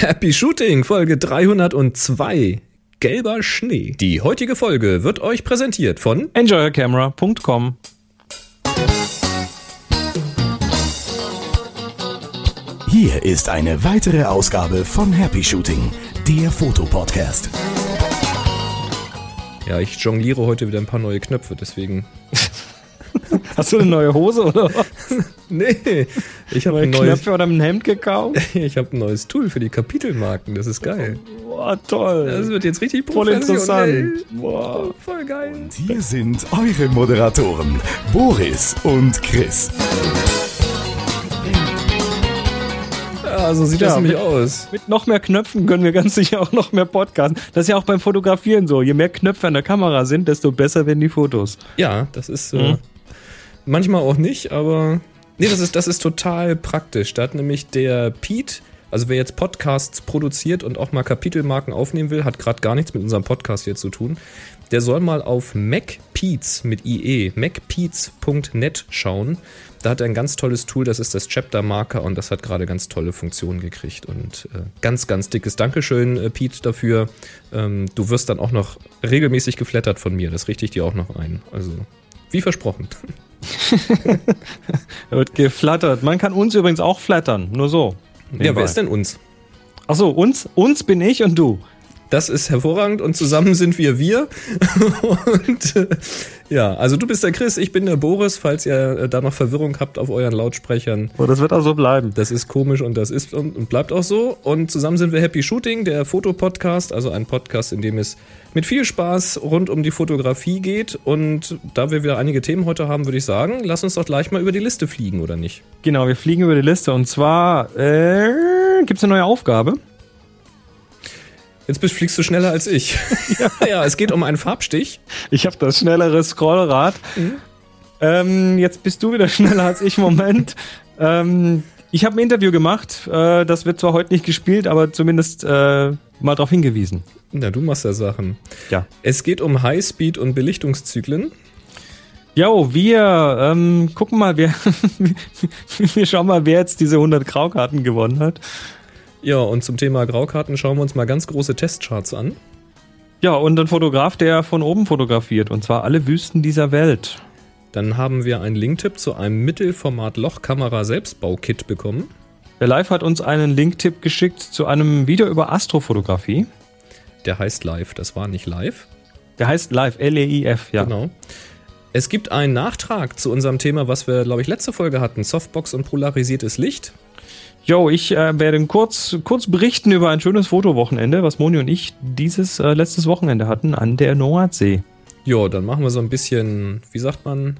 Happy Shooting, Folge 302. Gelber Schnee. Die heutige Folge wird euch präsentiert von enjoycamera.com. Hier ist eine weitere Ausgabe von Happy Shooting, der Fotopodcast. Ja, ich jongliere heute wieder ein paar neue Knöpfe, deswegen. Hast du eine neue Hose oder was? nee, ich habe Neue ein neues, Knöpfe oder ein Hemd gekauft? ich habe ein neues Tool für die Kapitelmarken. Das ist geil. Boah, toll. Das wird jetzt richtig Voll interessant. Boah. Voll geil. Und hier sind eure Moderatoren, Boris und Chris. Ja, so sieht Ja, das nämlich mit- aus. Mit noch mehr Knöpfen können wir ganz sicher auch noch mehr podcasten. Das ist ja auch beim Fotografieren so. Je mehr Knöpfe an der Kamera sind, desto besser werden die Fotos. Ja, das ist äh, Mhm. Manchmal auch nicht, aber nee, das ist, das ist total praktisch. Da hat nämlich der Pete, also wer jetzt Podcasts produziert und auch mal Kapitelmarken aufnehmen will, hat gerade gar nichts mit unserem Podcast hier zu tun. Der soll mal auf MacPeats mit IE, macpeats.net schauen. Da hat er ein ganz tolles Tool, das ist das Chapter Marker und das hat gerade ganz tolle Funktionen gekriegt. Und äh, ganz, ganz dickes Dankeschön, äh, Pete, dafür. Ähm, du wirst dann auch noch regelmäßig geflattert von mir, das richte ich dir auch noch ein. Also, wie versprochen. Da wird geflattert. Man kann uns übrigens auch flattern. Nur so. Ja, wer ist denn uns? Achso, uns, uns bin ich und du. Das ist hervorragend und zusammen sind wir wir. Und äh, ja, also du bist der Chris, ich bin der Boris, falls ihr äh, da noch Verwirrung habt auf euren Lautsprechern. Oh, das wird auch so bleiben. Das ist komisch und das ist und, und bleibt auch so. Und zusammen sind wir Happy Shooting, der Fotopodcast, also ein Podcast, in dem es mit viel Spaß rund um die Fotografie geht. Und da wir wieder einige Themen heute haben, würde ich sagen, lass uns doch gleich mal über die Liste fliegen, oder nicht? Genau, wir fliegen über die Liste und zwar äh, gibt es eine neue Aufgabe. Jetzt bist, fliegst du schneller als ich. ja, es geht um einen Farbstich. Ich habe das schnellere Scrollrad. Mhm. Ähm, jetzt bist du wieder schneller als ich. Moment. ähm, ich habe ein Interview gemacht. Äh, das wird zwar heute nicht gespielt, aber zumindest äh, mal darauf hingewiesen. Na, du machst ja Sachen. Ja. Es geht um Highspeed und Belichtungszyklen. Jo, wir ähm, gucken mal, wer wir schauen mal, wer jetzt diese 100 Graukarten gewonnen hat. Ja, und zum Thema Graukarten schauen wir uns mal ganz große Testcharts an. Ja, und ein Fotograf, der von oben fotografiert, und zwar alle Wüsten dieser Welt. Dann haben wir einen Linktipp zu einem Mittelformat-Lochkamera-Selbstbaukit bekommen. Der Live hat uns einen Linktipp geschickt zu einem Video über Astrofotografie. Der heißt Live, das war nicht live. Der heißt Live, L-E-I-F, ja. Genau. Es gibt einen Nachtrag zu unserem Thema, was wir, glaube ich, letzte Folge hatten: Softbox und polarisiertes Licht. Jo, ich äh, werde kurz, kurz berichten über ein schönes Fotowochenende, was Moni und ich dieses äh, letztes Wochenende hatten an der Nordsee. Ja, dann machen wir so ein bisschen, wie sagt man,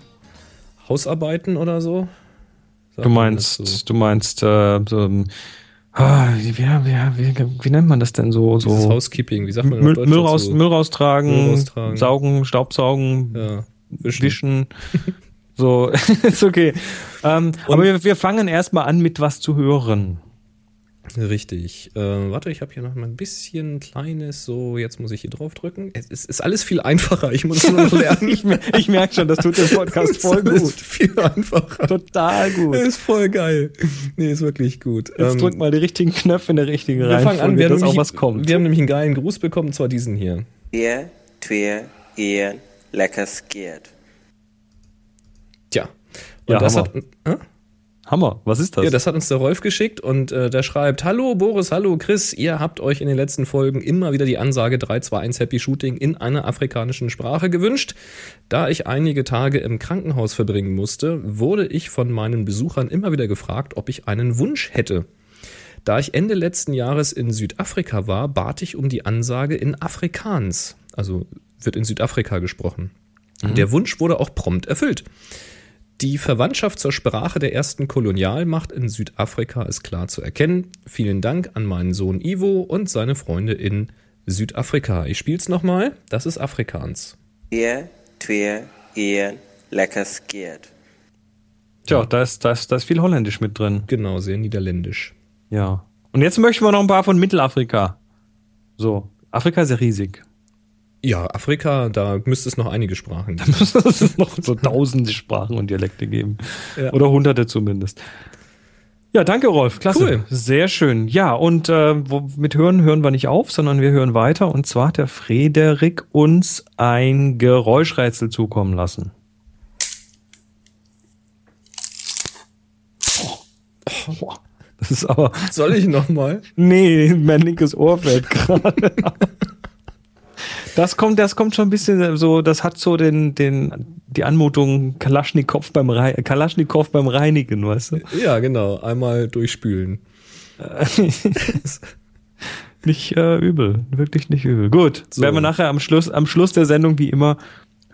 Hausarbeiten oder so. Sagt Du meinst, du meinst, äh, so, ähm, ah, wie, wie, wie, wie, nennt man das denn so? So, dieses so Housekeeping, wie sagt man Müll, Müll, raus, dazu? Müll raustragen, Müll raustragen. saugen, Staubsaugen, Ja, wischen. wischen. So, ist okay. Ähm, aber wir, wir fangen erstmal an mit was zu hören. Richtig. Äh, warte, ich habe hier noch mal ein bisschen kleines, so, jetzt muss ich hier drauf drücken. Es ist, ist alles viel einfacher, ich muss nur noch lernen. Ich, ich merke schon, das tut dem Podcast voll Es ist gut. viel einfacher. Total gut. Ist voll geil. Nee, ist wirklich gut. Jetzt Ähm, drück mal die richtigen Knöpfe in der richtigen wir Reihenfolge, fangen an, wir haben, dass auch nämlich, was kommt. wir haben nämlich einen geilen Gruß bekommen, und zwar diesen hier. Ear, Twier, Ian, lecker scared. Tja. Und Ja, das Hammer. hat, äh? Hammer, was ist das? Ja, das hat uns der Rolf geschickt und äh, der schreibt: Hallo Boris, hallo Chris, ihr habt euch in den letzten Folgen immer wieder die Ansage 321 Happy Shooting in einer afrikanischen Sprache gewünscht. Da ich einige Tage im Krankenhaus verbringen musste, wurde ich von meinen Besuchern immer wieder gefragt, ob ich einen Wunsch hätte. Da ich Ende letzten Jahres in Südafrika war, bat ich um die Ansage in Afrikaans. Also wird in Südafrika gesprochen. Der Wunsch wurde auch prompt erfüllt. Die Verwandtschaft zur Sprache der ersten Kolonialmacht in Südafrika ist klar zu erkennen. Vielen Dank an meinen Sohn Ivo und seine Freunde in Südafrika. Ich spiel's nochmal. Das ist Afrikaans. Ear, Twier, Ian, lecker scared. Tja, da ist, da, ist, da ist viel Holländisch mit drin. Genau, sehr niederländisch. Ja. Und jetzt möchten wir noch ein paar von Mittelafrika. So, Afrika ist ja riesig. Ja, Afrika, da müsste es noch einige Sprachen geben. es noch so tausende Sprachen und Dialekte geben. Ja. Oder hunderte zumindest. Ja, danke, Rolf. Klasse. Cool. Sehr schön. Ja, und äh, wo, mit Hören hören wir nicht auf, sondern wir hören weiter. Und zwar hat der Frederik uns ein Geräuschrätsel zukommen lassen. Oh, das ist aber. Soll ich nochmal? Nee, mein linkes Ohr fällt gerade. Das kommt, das kommt schon ein bisschen so, das hat so den, den, die Anmutung Kalaschnikow beim, Rei- Kalaschnikow beim Reinigen, weißt du? Ja, genau. Einmal durchspülen. Nicht äh, übel, wirklich nicht übel. Gut, So. werden wir nachher am Schluss, am Schluss der Sendung wie immer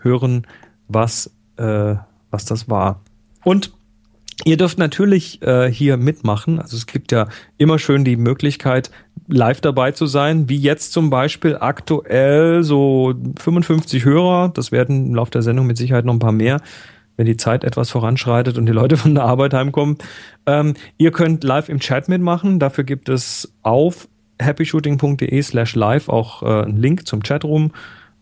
hören, was, äh, was das war. Und ihr dürft natürlich äh, hier mitmachen. Also es gibt ja immer schön die Möglichkeit, live dabei zu sein, wie jetzt zum Beispiel aktuell so 55 Hörer. Das werden im Laufe der Sendung mit Sicherheit noch ein paar mehr, wenn die Zeit etwas voranschreitet und die Leute von der Arbeit heimkommen. Ähm, ihr könnt live im Chat mitmachen. Dafür gibt es auf happyshooting.de slash live auch äh, einen Link zum Chatroom.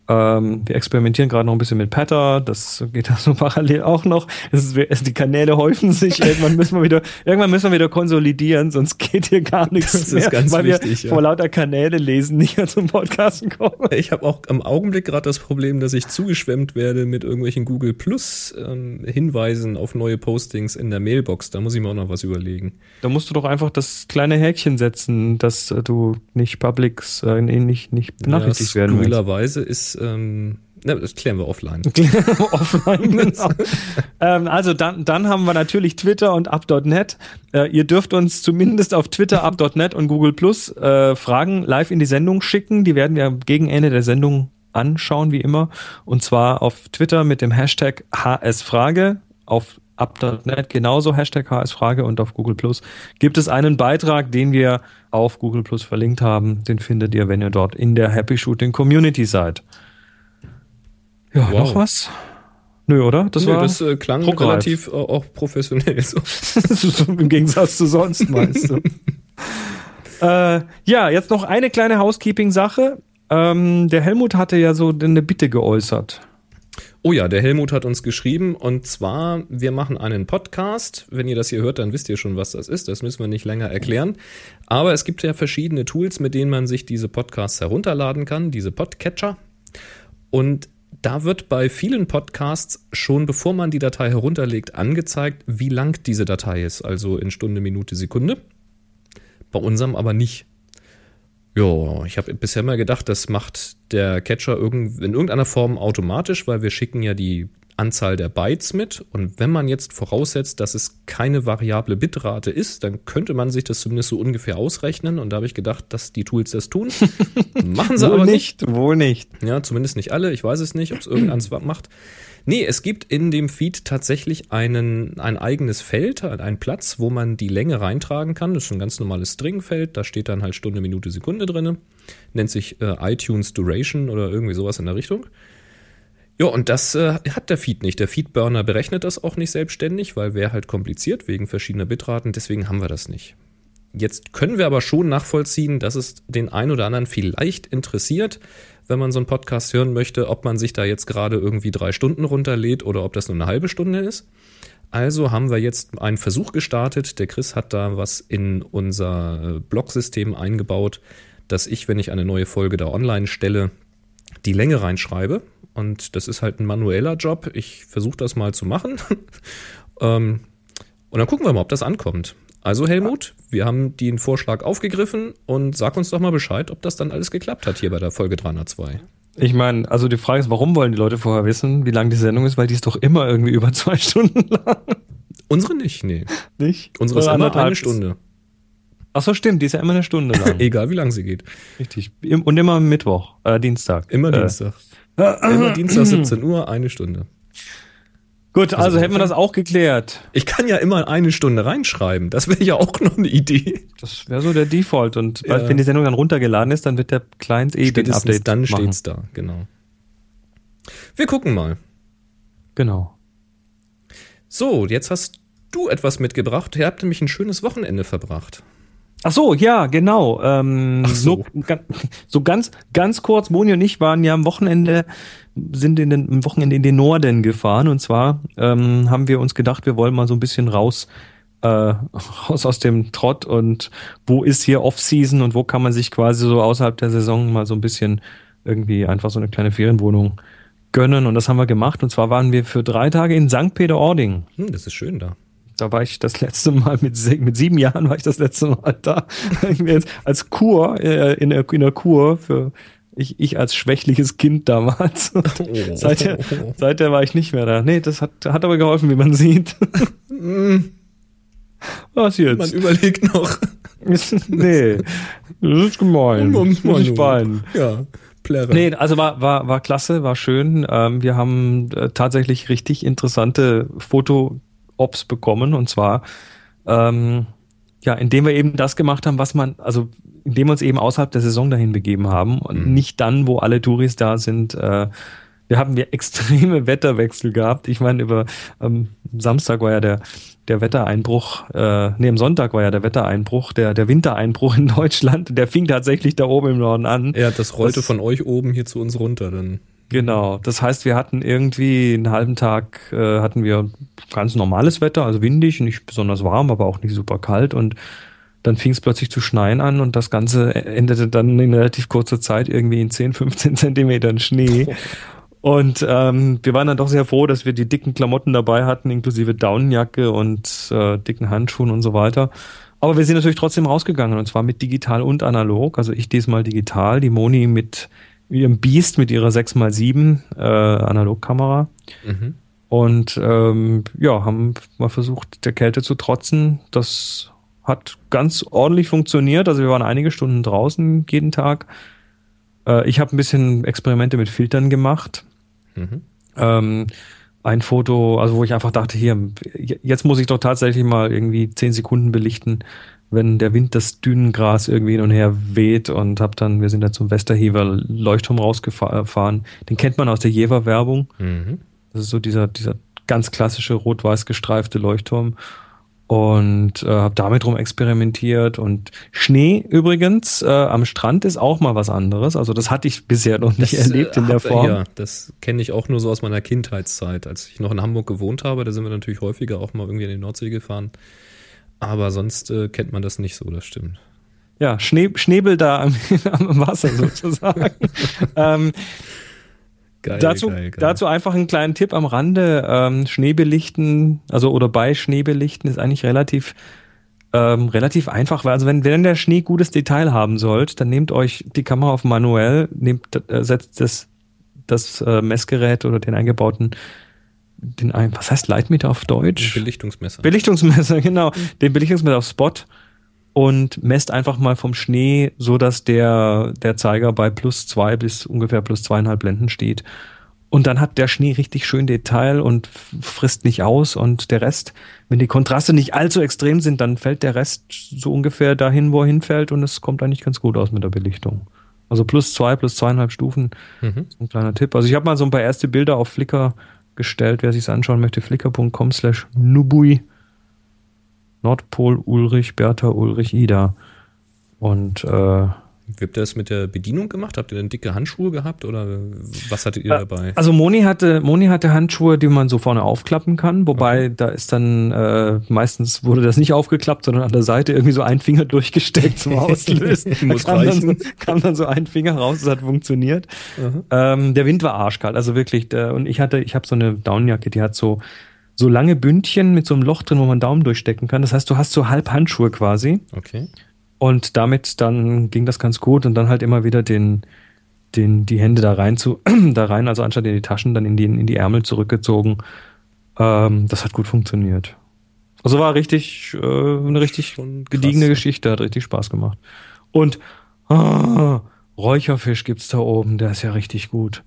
Ähm, wir experimentieren gerade noch ein bisschen mit Patter, das geht da so parallel auch noch. Ist, die Kanäle häufen sich, irgendwann müssen wir wieder, irgendwann müssen wir wieder konsolidieren, sonst geht hier gar nichts Das ist mehr, ganz weil wichtig, wir ja. vor lauter Kanäle lesen nicht mehr zum Podcasten kommen. Ich habe auch im Augenblick gerade das Problem, dass ich zugeschwemmt werde mit irgendwelchen Google Plus ähm, Hinweisen auf neue Postings in der Mailbox. Da muss ich mir auch noch was überlegen. Da musst du doch einfach das kleine Häkchen setzen, dass du nicht Publics, äh, nicht, nicht benachrichtigt ja, werden willst. skurrilerweise ist, ähm, na, das klären wir offline. offline. Genau. ähm, also dann, dann haben wir natürlich Twitter und up.net. Äh, ihr dürft uns zumindest auf Twitter, up.net und Google Plus äh, Fragen live in die Sendung schicken. Die werden wir gegen Ende der Sendung anschauen, wie immer. Und zwar auf Twitter mit dem Hashtag HSFrage, auf up.net genauso Hashtag HSFrage und auf Google Plus gibt es einen Beitrag, den wir auf Google Plus verlinkt haben. Den findet ihr, wenn ihr dort in der Happy Shooting Community seid. Ja, Wow. noch was? Nö, oder? Das Nö, war das äh, klang druckreif. relativ äh, auch professionell. So. im Gegensatz zu sonst, meinst du? äh, ja, jetzt noch eine kleine Housekeeping-Sache. Ähm, der Helmut hatte ja so eine Bitte geäußert. Oh ja, der Helmut hat uns geschrieben und zwar, wir machen einen Podcast. Wenn ihr das hier hört, dann wisst ihr schon, was das ist. Das müssen wir nicht länger erklären. Aber es gibt ja verschiedene Tools, mit denen man sich diese Podcasts herunterladen kann, diese Podcatcher. Und da wird bei vielen Podcasts schon, bevor man die Datei herunterlegt, angezeigt, wie lang diese Datei ist, also in Stunde, Minute, Sekunde. Bei unserem aber nicht. Ja, ich habe bisher mal gedacht, das macht der Catcher in irgendeiner Form automatisch, weil wir schicken ja die Anzahl der Bytes mit. Und wenn man jetzt voraussetzt, dass es keine variable Bitrate ist, dann könnte man sich das zumindest so ungefähr ausrechnen. Und da habe ich gedacht, dass die Tools das tun. Machen sie aber nicht. nicht, wohl nicht. Ja, zumindest nicht alle. Ich weiß es nicht, ob es irgendeins macht. Nee, es gibt in dem Feed tatsächlich einen, ein eigenes Feld, einen Platz, wo man die Länge reintragen kann. Das ist ein ganz normales Stringfeld. Da steht dann halt Stunde, Minute, Sekunde drinne. Nennt sich äh, iTunes Duration oder irgendwie sowas in der Richtung. Ja, und das äh, hat der Feed nicht. Der Feedburner berechnet das auch nicht selbstständig, weil wäre halt kompliziert wegen verschiedener Bitraten. Deswegen haben wir das nicht. Jetzt können wir aber schon nachvollziehen, dass es den einen oder anderen vielleicht interessiert, wenn man so einen Podcast hören möchte, ob man sich da jetzt gerade irgendwie drei Stunden runterlädt oder ob das nur eine halbe Stunde ist. Also haben wir jetzt einen Versuch gestartet. Der Chris hat da was in unser äh, Blog-System eingebaut, dass ich, wenn ich eine neue Folge da online stelle, die Länge reinschreibe. Und das ist halt ein manueller Job. Ich versuche das mal zu machen. ähm, und dann gucken wir mal, ob das ankommt. Also Helmut, wir haben den Vorschlag aufgegriffen und sag uns doch mal Bescheid, ob das dann alles geklappt hat hier bei der Folge 302. Ich meine, also die Frage ist, warum wollen die Leute vorher wissen, wie lang die Sendung ist? Weil die ist doch immer irgendwie über zwei Stunden lang. Unsere nicht, nee. Nicht? Unsere ist immer anderthalb? eine Stunde. Ach so, stimmt, die ist ja immer eine Stunde lang. Egal wie lang sie geht. Richtig. Und immer Mittwoch, äh, Dienstag. Immer Äh, Dienstag. Immer Dienstag 17 Uhr, eine Stunde. Gut, also, Also hätten wir das auch geklärt. Ich kann ja immer eine Stunde reinschreiben. Das wäre ja auch noch eine Idee. Das wäre so der Default. Und Ja. wenn die Sendung dann runtergeladen ist, dann wird der Client eh den Spätestens Update dann machen. steht's da, genau. Wir gucken mal. Genau. So, jetzt hast du etwas mitgebracht. Ihr habt nämlich ein schönes Wochenende verbracht. Ach so, ja, genau. Ähm, so. Ga- so ganz, ganz kurz, Moni und ich waren ja am Wochenende, sind in den, am Wochenende in den Norden gefahren. Und zwar ähm, haben wir uns gedacht, wir wollen mal so ein bisschen raus äh, raus aus dem Trott und wo ist hier Off-Season und wo kann man sich quasi so außerhalb der Saison mal so ein bisschen irgendwie einfach so eine kleine Ferienwohnung gönnen. Und das haben wir gemacht. Und zwar waren wir für drei Tage in St. Peter-Ording. Hm, das ist schön da. Da war ich das letzte Mal mit, mit sieben Jahren war ich das letzte Mal da. Als Kur, äh, in, der, in der Kur für ich, ich als schwächliches Kind damals. Oh. seither, seither war ich nicht mehr da. Nee, das hat, hat aber geholfen, wie man sieht. Was Man jetzt? überlegt noch. nee, das ist gemein. Das muss ich weinen. Ja, Plärre. Nee, also war, war, war klasse, war schön. Ähm, wir haben äh, tatsächlich richtig interessante Foto-Ops bekommen und zwar, ähm, ja, indem wir eben das gemacht haben, was man, also indem wir uns eben außerhalb der Saison dahin begeben haben und Mhm. nicht dann, wo alle Touris da sind. Äh, wir haben wir extreme Wetterwechsel gehabt. Ich meine, über ähm, Samstag war ja der, der Wettereinbruch, äh, nee, am Sonntag war ja der Wettereinbruch, der, der Wintereinbruch in Deutschland. Der fing tatsächlich da oben im Norden an. Ja, das rollte Das- von euch oben hier zu uns runter. Dann. Genau, das heißt, wir hatten irgendwie einen halben Tag äh, hatten wir ganz normales Wetter, also windig, nicht besonders warm, aber auch nicht super kalt und dann fing es plötzlich zu schneien an und das Ganze endete dann in relativ kurzer Zeit irgendwie in 10, 15 Zentimetern Schnee. Und ähm, wir waren dann doch sehr froh, dass wir die dicken Klamotten dabei hatten, inklusive Daunenjacke und äh, dicken Handschuhen und so weiter. Aber wir sind natürlich trotzdem rausgegangen und zwar mit digital und analog. Also ich diesmal digital, die Moni mit ihrem Beast mit ihrer 6x7 äh, Analogkamera. Mhm. Und ähm, ja, haben mal versucht, der Kälte zu trotzen. Das hat ganz ordentlich funktioniert. Also wir waren einige Stunden draußen jeden Tag. Äh, ich habe ein bisschen Experimente mit Filtern gemacht. Mhm. Ähm, ein Foto, also wo ich einfach dachte, hier, jetzt muss ich doch tatsächlich mal irgendwie zehn Sekunden belichten, wenn der Wind das Dünengras irgendwie hin und her weht und hab dann, wir sind da zum Westerhever Leuchtturm rausgefahren. Den kennt man aus der Jever-Werbung. Mhm. Das ist so dieser, dieser ganz klassische rot-weiß gestreifte Leuchtturm. Und äh, habe damit rum experimentiert. Und Schnee übrigens äh, am Strand ist auch mal was anderes. Also das hatte ich bisher noch nicht Das, erlebt äh, in der Form. Ja, das kenne ich auch nur so aus meiner Kindheitszeit. Als ich noch in Hamburg gewohnt habe, da sind wir natürlich häufiger auch mal irgendwie in die Nordsee gefahren. Aber sonst äh, kennt man das nicht so, das stimmt. Ja, Schnee, Schnebel da am, am Wasser sozusagen. ähm, Geil, dazu, geil, geil. dazu einfach einen kleinen Tipp am Rande. Ähm, Schneebelichten, also oder bei Schneebelichten ist eigentlich relativ, ähm, relativ einfach, weil also wenn, wenn der Schnee gutes Detail haben sollt, dann nehmt euch die Kamera auf manuell, nehmt, äh, setzt das, das äh, Messgerät oder den eingebauten, den was heißt Leitmeter auf Deutsch? Belichtungsmesser. Belichtungsmesser, genau. Den Belichtungsmesser auf Spot und messt einfach mal vom Schnee, so dass der, der Zeiger bei plus zwei bis ungefähr plus zweieinhalb Blenden steht. Und dann hat der Schnee richtig schön Detail und frisst nicht aus. Und der Rest, wenn die Kontraste nicht allzu extrem sind, dann fällt der Rest so ungefähr dahin, wo er hinfällt. Und es kommt eigentlich ganz gut aus mit der Belichtung. Also plus zwei, plus zweieinhalb Stufen. Mhm. Ein kleiner Tipp. Also ich habe mal so ein paar erste Bilder auf Flickr gestellt. Wer sich anschauen möchte, flickr.com slash nubui. Nordpol Ulrich, Bertha Ulrich, Ida. Und äh, Wie habt ihr das mit der Bedienung gemacht? Habt ihr denn dicke Handschuhe gehabt oder was hattet ihr dabei? also Moni hatte, Moni hatte Handschuhe, die man so vorne aufklappen kann, wobei da ist dann äh, meistens wurde das nicht aufgeklappt, sondern an der Seite irgendwie so ein Finger durchgesteckt zum Auslösen. da Muss kam dann, kam dann so ein Finger raus, das hat funktioniert. Ähm, der Wind war arschkalt, also wirklich. Der, und ich hatte, ich habe so eine Daunenjacke, die hat so so lange Bündchen mit so einem Loch drin, wo man Daumen durchstecken kann. Das heißt, du hast so halb Handschuhe quasi. Okay. Und damit dann ging das ganz gut und dann halt immer wieder den, den, die Hände da rein zu, da rein, also anstatt in die Taschen, dann in die, in die Ärmel zurückgezogen. Ähm, das hat gut funktioniert. Also war richtig, äh, eine richtig gediegene Geschichte, hat richtig Spaß gemacht. Und ah, Räucherfisch gibt's da oben, der ist ja richtig gut.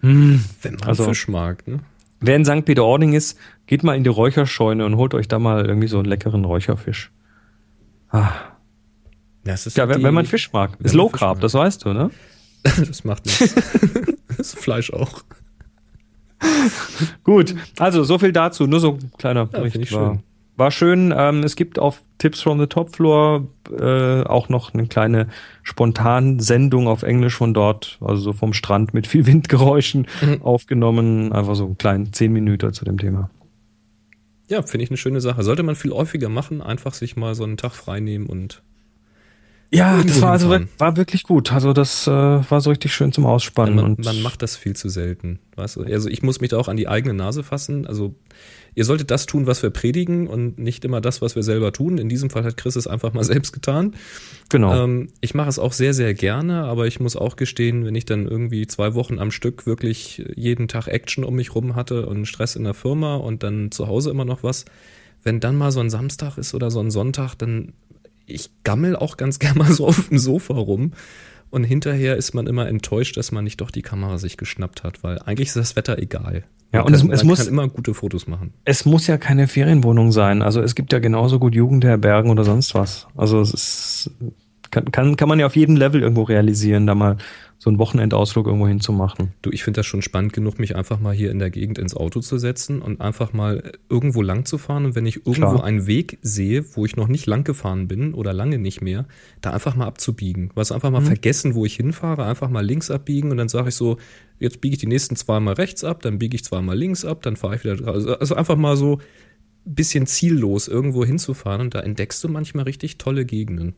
Hm. Wenn man Also- Fisch mag, ne? Wer in St. Peter-Ording ist, geht mal in die Räucherscheune und holt euch da mal irgendwie so einen leckeren Räucherfisch. Ah. Ja, es ist Ja, halt wenn, die- wenn man Fisch mag. Ist Low Carb, mag. das weißt du, ne? das macht nichts. das Fleisch auch. Gut, also so viel dazu. Nur so ein kleiner Ja, Bericht. ich war, schön. war schön. Ähm, es gibt auf Tips from the Top Floor äh, auch noch eine kleine Spontansendung auf Englisch von dort, also so vom Strand mit viel Windgeräuschen Mhm. aufgenommen. Einfach so einen kleinen 10 Minuten zu dem Thema. Ja, finde ich eine schöne Sache. Sollte man viel häufiger machen, einfach sich mal so einen Tag frei nehmen und Ja, das war, also, war wirklich gut. Also das äh, war so richtig schön zum Ausspannen. man, und man macht das viel zu selten. Weißt du? Also ich muss mich da auch an die eigene Nase fassen. Also ihr solltet das tun, was wir predigen und nicht immer das, was wir selber tun. In diesem Fall hat Chris es einfach mal selbst getan. genau. Ähm, ich mache es auch sehr, sehr gerne, aber ich muss auch gestehen, wenn ich dann irgendwie zwei Wochen am Stück wirklich jeden Tag Action um mich rum hatte und Stress in der Firma und dann zu Hause immer noch was, wenn dann mal so ein Samstag ist oder so ein Sonntag, dann ich gammel auch ganz gerne mal so auf dem Sofa rum. Und hinterher ist man immer enttäuscht, dass man nicht doch die Kamera sich geschnappt hat, weil eigentlich ist das Wetter egal. Ja, Man und es- kann, es man muss- kann immer gute Fotos machen. es muss ja keine Ferienwohnung sein. Also es gibt ja genauso gut Jugendherbergen oder sonst was. Also es ist, kann, kann, kann man ja auf jedem Level irgendwo realisieren, da mal so einen Wochenendausflug irgendwo hinzumachen. Du, ich finde das schon spannend genug, mich einfach mal hier in der Gegend ins Auto zu setzen und einfach mal irgendwo lang zu fahren. Und wenn ich irgendwo Klar. einen Weg sehe, wo ich noch nicht lang gefahren bin oder lange nicht mehr, da einfach mal abzubiegen. Was einfach mal vergessen, wo ich hinfahre, einfach mal links abbiegen und dann sage ich so, jetzt biege ich die nächsten zweimal rechts ab, dann biege ich zweimal links ab, dann fahre ich wieder. Also also einfach mal so ein bisschen ziellos irgendwo hinzufahren und da entdeckst du manchmal richtig tolle Gegenden.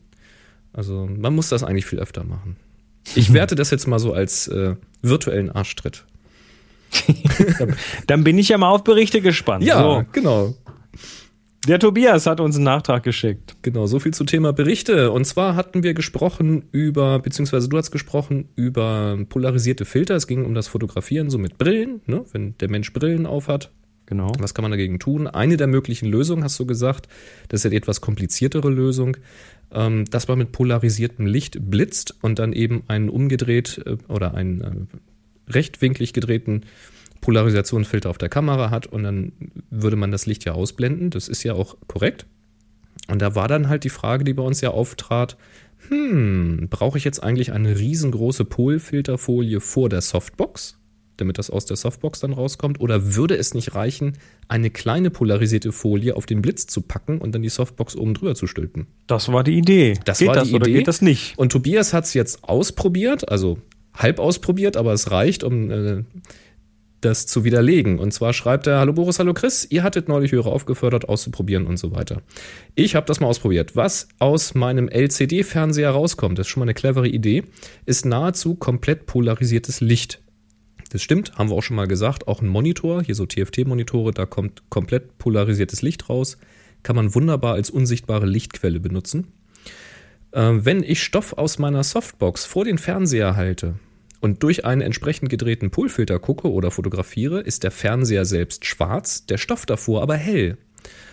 Also man muss das eigentlich viel öfter machen. Ich werte das jetzt mal so als äh, virtuellen Arschtritt. Dann bin ich ja mal auf Berichte gespannt. Ja, So, genau. der Tobias hat uns einen Nachtrag geschickt. Genau, so viel zum Thema Berichte. Und zwar hatten wir gesprochen über, beziehungsweise du hast gesprochen über polarisierte Filter. Es ging um das Fotografieren, so mit Brillen, ne? wenn der Mensch Brillen aufhat. Genau. Was kann man dagegen tun? Eine der möglichen Lösungen, hast du gesagt, das ist ja die etwas kompliziertere Lösung, ähm, dass man mit polarisiertem Licht blitzt und dann eben einen umgedreht äh, oder einen äh, rechtwinklig gedrehten Polarisationsfilter auf der Kamera hat und dann würde man das Licht ja ausblenden. Das ist ja auch korrekt. Und da war dann halt die Frage, die bei uns ja auftrat, hm, brauche ich jetzt eigentlich eine riesengroße Polfilterfolie vor der Softbox, damit das aus der Softbox dann rauskommt? Oder würde es nicht reichen, eine kleine polarisierte Folie auf den Blitz zu packen und dann die Softbox oben drüber zu stülpen? Das war die Idee. Das geht war das die oder Idee. geht das nicht? Und Tobias hat es jetzt ausprobiert, also halb ausprobiert, aber es reicht, um äh, das zu widerlegen. Und zwar schreibt er, hallo Boris, hallo Chris, ihr hattet neulich Hörer aufgefordert, auszuprobieren und so weiter. Ich habe das mal ausprobiert. Was aus meinem LCD-Fernseher rauskommt, das ist schon mal eine clevere Idee, ist nahezu komplett polarisiertes Licht. Das stimmt, haben wir auch schon mal gesagt. Auch ein Monitor, hier so TFT-Monitore, da kommt komplett polarisiertes Licht raus. Kann man wunderbar als unsichtbare Lichtquelle benutzen. Ähm, wenn ich Stoff aus meiner Softbox vor den Fernseher halte und durch einen entsprechend gedrehten Polfilter gucke oder fotografiere, ist der Fernseher selbst schwarz, der Stoff davor aber hell.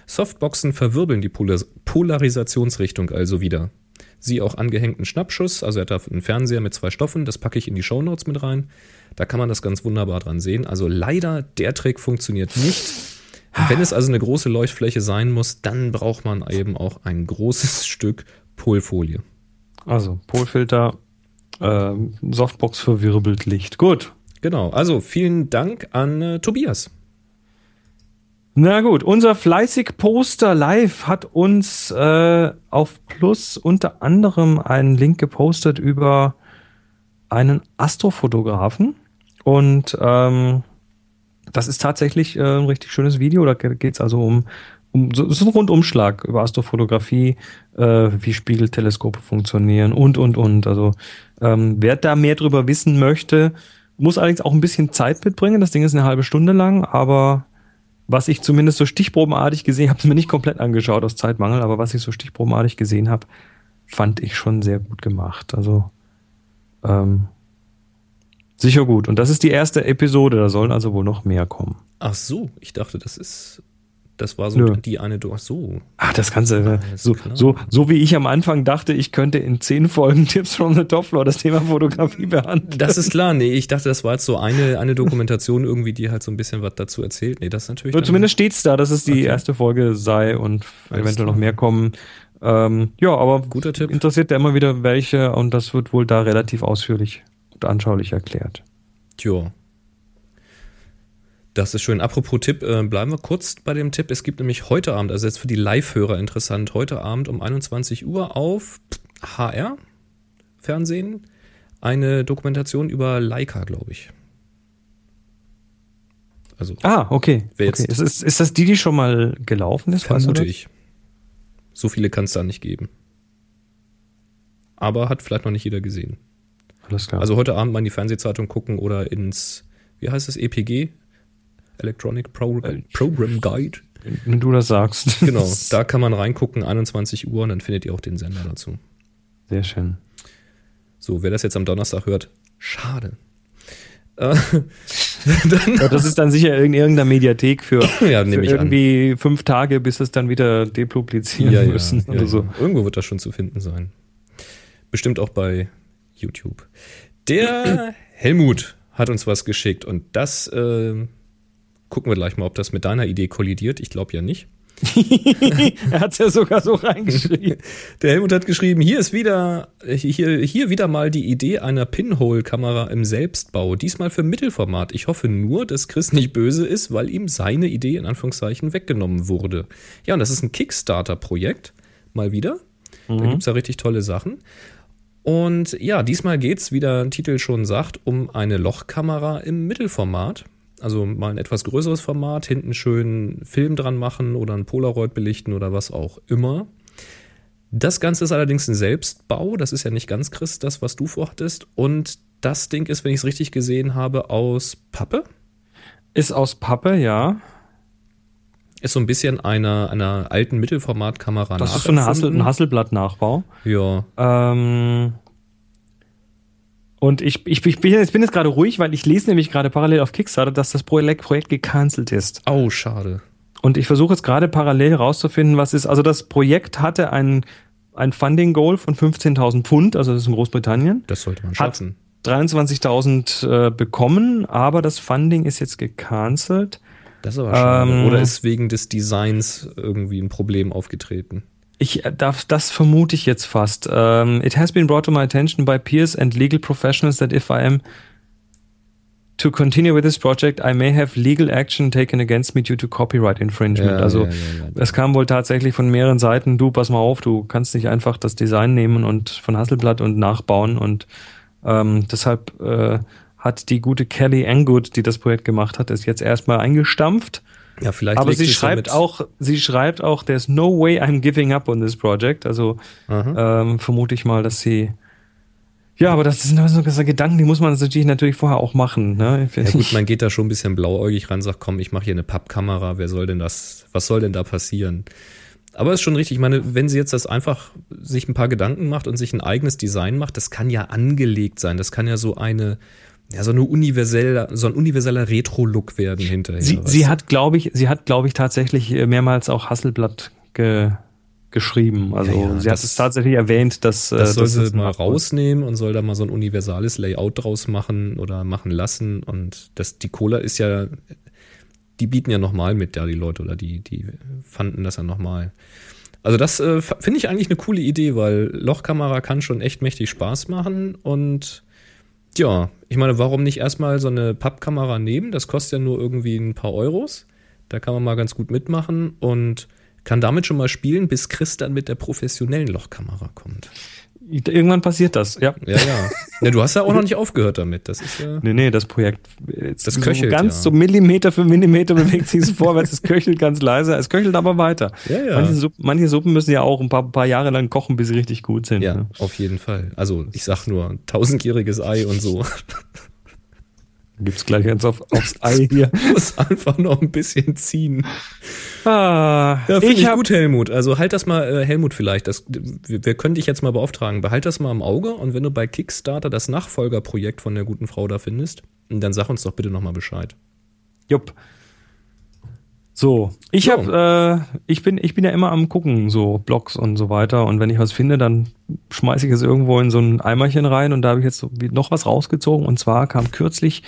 Softboxen verwirbeln die Polar Polarisationsrichtung also wieder. Sie auch angehängten Schnappschuss, also er hat da einen Fernseher mit zwei Stoffen, das packe ich in die Shownotes mit rein. Da kann man das ganz wunderbar dran sehen. Also leider, der Trick funktioniert nicht. Wenn es also eine große Leuchtfläche sein muss, dann braucht man eben auch ein großes Stück Polfolie. Also, Polfilter, ähm, Softbox verwirbelt Licht. Gut. Genau, also vielen Dank an äh, Tobias. Na gut, unser fleißig Poster live hat uns äh, auf Plus unter anderem einen Link gepostet über einen Astrofotografen. Und ähm, das ist tatsächlich äh, ein richtig schönes Video. Da geht es also um, um so, ist ein Rundumschlag über Astrofotografie, äh, wie Spiegelteleskope funktionieren und und und. Also ähm, wer da mehr drüber wissen möchte, muss allerdings auch ein bisschen Zeit mitbringen. Das Ding ist eine halbe Stunde lang, aber was ich zumindest so stichprobenartig gesehen habe, es mir nicht komplett angeschaut aus Zeitmangel, aber was ich so stichprobenartig gesehen habe, fand ich schon sehr gut gemacht. Also ähm, sicher gut. Und das ist die erste Episode, da sollen also wohl noch mehr kommen. Ach so, ich dachte, das ist, das war so Nö. die eine, ach so. Ah, das Ganze, äh, Alles so, klar. so, so wie ich am Anfang dachte, ich könnte in zehn Folgen Tipps from the Top Floor das Thema Fotografie behandeln. Das ist klar, nee, ich dachte, das war jetzt so eine, eine Dokumentation irgendwie, die halt so ein bisschen was dazu erzählt. Nee, das ist natürlich. Aber zumindest steht's da, dass es die Okay. erste Folge sei und Alles eventuell noch mehr kommen. Ähm, ja, aber Guter Tipp. interessiert ja immer wieder welche und das wird wohl da relativ ausführlich und anschaulich erklärt. Tja. Das ist schön. Apropos Tipp, äh, bleiben wir kurz bei dem Tipp. Es gibt nämlich heute Abend, also jetzt für die Live-Hörer interessant, heute Abend um 21 Uhr auf HR Fernsehen eine Dokumentation über Leica, glaube ich. Also Ah, okay. Okay. Ist, ist, ist das die, die schon mal gelaufen ist? Vermute das? ich. So viele kann es da nicht geben. Aber hat vielleicht noch nicht jeder gesehen. Alles klar. Also heute Abend mal in die Fernsehzeitung gucken oder ins, wie heißt es, EPG? Electronic Pro Äh, Program Guide. wenn du das sagst. Genau, da kann man reingucken, 21 Uhr, und dann findet ihr auch den Sender dazu. Sehr schön. So, wer das jetzt am Donnerstag hört, schade. Äh, Ja, das ist dann sicher in irgendeiner Mediathek für, Ja, für ich an. irgendwie fünf Tage, bis es dann wieder depublizieren ja, müssen ja, oder so. Irgendwo wird das schon zu finden sein. Bestimmt auch bei YouTube. Der Helmut hat uns was geschickt und das äh, gucken wir gleich mal, ob das mit deiner Idee kollidiert. Ich glaube ja nicht. er hat es ja sogar so reingeschrieben. Der Helmut hat geschrieben, hier ist wieder, hier, hier wieder mal die Idee einer Pinhole-Kamera im Selbstbau. Diesmal für Mittelformat. Ich hoffe nur, dass Chris nicht böse ist, weil ihm seine Idee in Anführungszeichen weggenommen wurde. Ja, und das ist ein Kickstarter-Projekt. Mal wieder. Da gibt's ja richtig tolle Sachen. Und ja, diesmal geht's, wie der Titel schon sagt, um eine Lochkamera im Mittelformat. Also mal ein etwas größeres Format, hinten schön Film dran machen oder ein Polaroid belichten oder was auch immer. Das Ganze ist allerdings ein Selbstbau. Das ist ja nicht ganz Chris, das, was du vorhattest. Und das Ding ist, wenn ich es richtig gesehen habe, aus Pappe. Ist aus Pappe, ja. Ist so ein bisschen einer, einer alten Mittelformatkamera Das ist so eine Hassel, ein. Hasselblatt-Nachbau. Ja, Ähm, und ich, ich, ich, bin, jetzt- bin jetzt gerade ruhig, weil ich lese nämlich gerade parallel auf Kickstarter, dass das Projekt, Projekt gecancelt ist. oh, schade. Und ich versuche jetzt gerade parallel herauszufinden, was ist. Also das Projekt hatte ein, ein Funding-Goal von 15.000 Pfund, also das ist in Großbritannien. Das sollte man schaffen. 23.000 äh, bekommen, aber das Funding ist jetzt gecancelt. Das ist aber schade. Ähm, Oder ist wegen des Designs irgendwie ein Problem aufgetreten? Ich äh, darf, das vermute ich jetzt fast. Um, it has been brought to my attention by peers and legal professionals that if I am to continue with this project, I may have legal action taken against me due to copyright infringement. Ja, also ja, ja, ja. es kam wohl tatsächlich von mehreren Seiten, du, pass mal auf, du kannst nicht einfach das Design nehmen und von Hasselblatt und nachbauen und ähm, deshalb äh, hat die gute Kelly Angood, die das Projekt gemacht hat, ist jetzt erstmal eingestampft. Ja, vielleicht Aber sie schreibt auch, sie schreibt auch, there's no way I'm giving up on this project. Also Aha. ähm, vermute ich mal, dass sie. Ja, aber das sind so Gedanken, die muss man natürlich natürlich vorher auch machen. Ne? Ja gut, man geht da schon ein bisschen blauäugig ran, sagt, komm, ich mache hier eine Pappkamera, wer soll denn das, was soll denn da passieren? Aber ist schon richtig, ich meine, wenn sie jetzt das einfach sich ein paar Gedanken macht und sich ein eigenes Design macht, das kann ja angelegt sein, das kann ja so eine, ja, so eine universelle, so ein universeller Retro-Look werden hinterher. sie, sie hat, glaube ich, sie hat, glaube ich, tatsächlich äh, mehrmals auch Hasselblatt ge, geschrieben. Also Ja, ja, sie hat das- es tatsächlich erwähnt, dass äh, das soll dass sie mal rausnehmen und soll da mal so ein universales Layout draus machen oder machen lassen. Und das, die Cola ist ja, die bieten ja nochmal mit, ja, die Leute, oder die, die fanden das ja nochmal. Also das äh, finde ich eigentlich eine coole Idee, weil Lochkamera kann schon echt mächtig Spaß machen und ja, ich meine, warum nicht erstmal so eine Pappkamera nehmen? Das kostet ja nur irgendwie ein paar Euros. Da kann man mal ganz gut mitmachen und kann damit schon mal spielen, bis Chris dann mit der professionellen Lochkamera kommt. Irgendwann passiert das, ja. Ja, ja. ja du hast ja auch noch nicht aufgehört damit. Das ist ja. Nee, nee, das Projekt Das so köchelt, ganz ja. so Millimeter für Millimeter bewegt sich es vorwärts. Es köchelt ganz leise, es köchelt aber weiter. Ja, ja. Manche, Suppen, manche Suppen müssen ja auch ein paar, paar Jahre lang kochen, bis sie richtig gut sind. Ja, ne? auf jeden Fall. Also, ich sag nur, tausendjähriges Ei und so. Gibt's gleich eins auf, aufs Ei hier. Muss einfach noch ein bisschen ziehen. Ah, Ja, finde ich, hab- gut, Helmut. Also halt das mal, äh, Helmut vielleicht, das, wir, wir können dich jetzt mal beauftragen. Behalt das mal im Auge und wenn du bei Kickstarter das Nachfolgerprojekt von der guten Frau da findest, dann sag uns doch bitte nochmal Bescheid. Jupp. So, ich So. hab, äh, ich bin, ich bin ja immer am gucken, so Blogs und so weiter. Und wenn ich was finde, dann schmeiße ich es irgendwo in so ein Eimerchen rein. Und da habe ich jetzt noch was rausgezogen. Und zwar kam kürzlich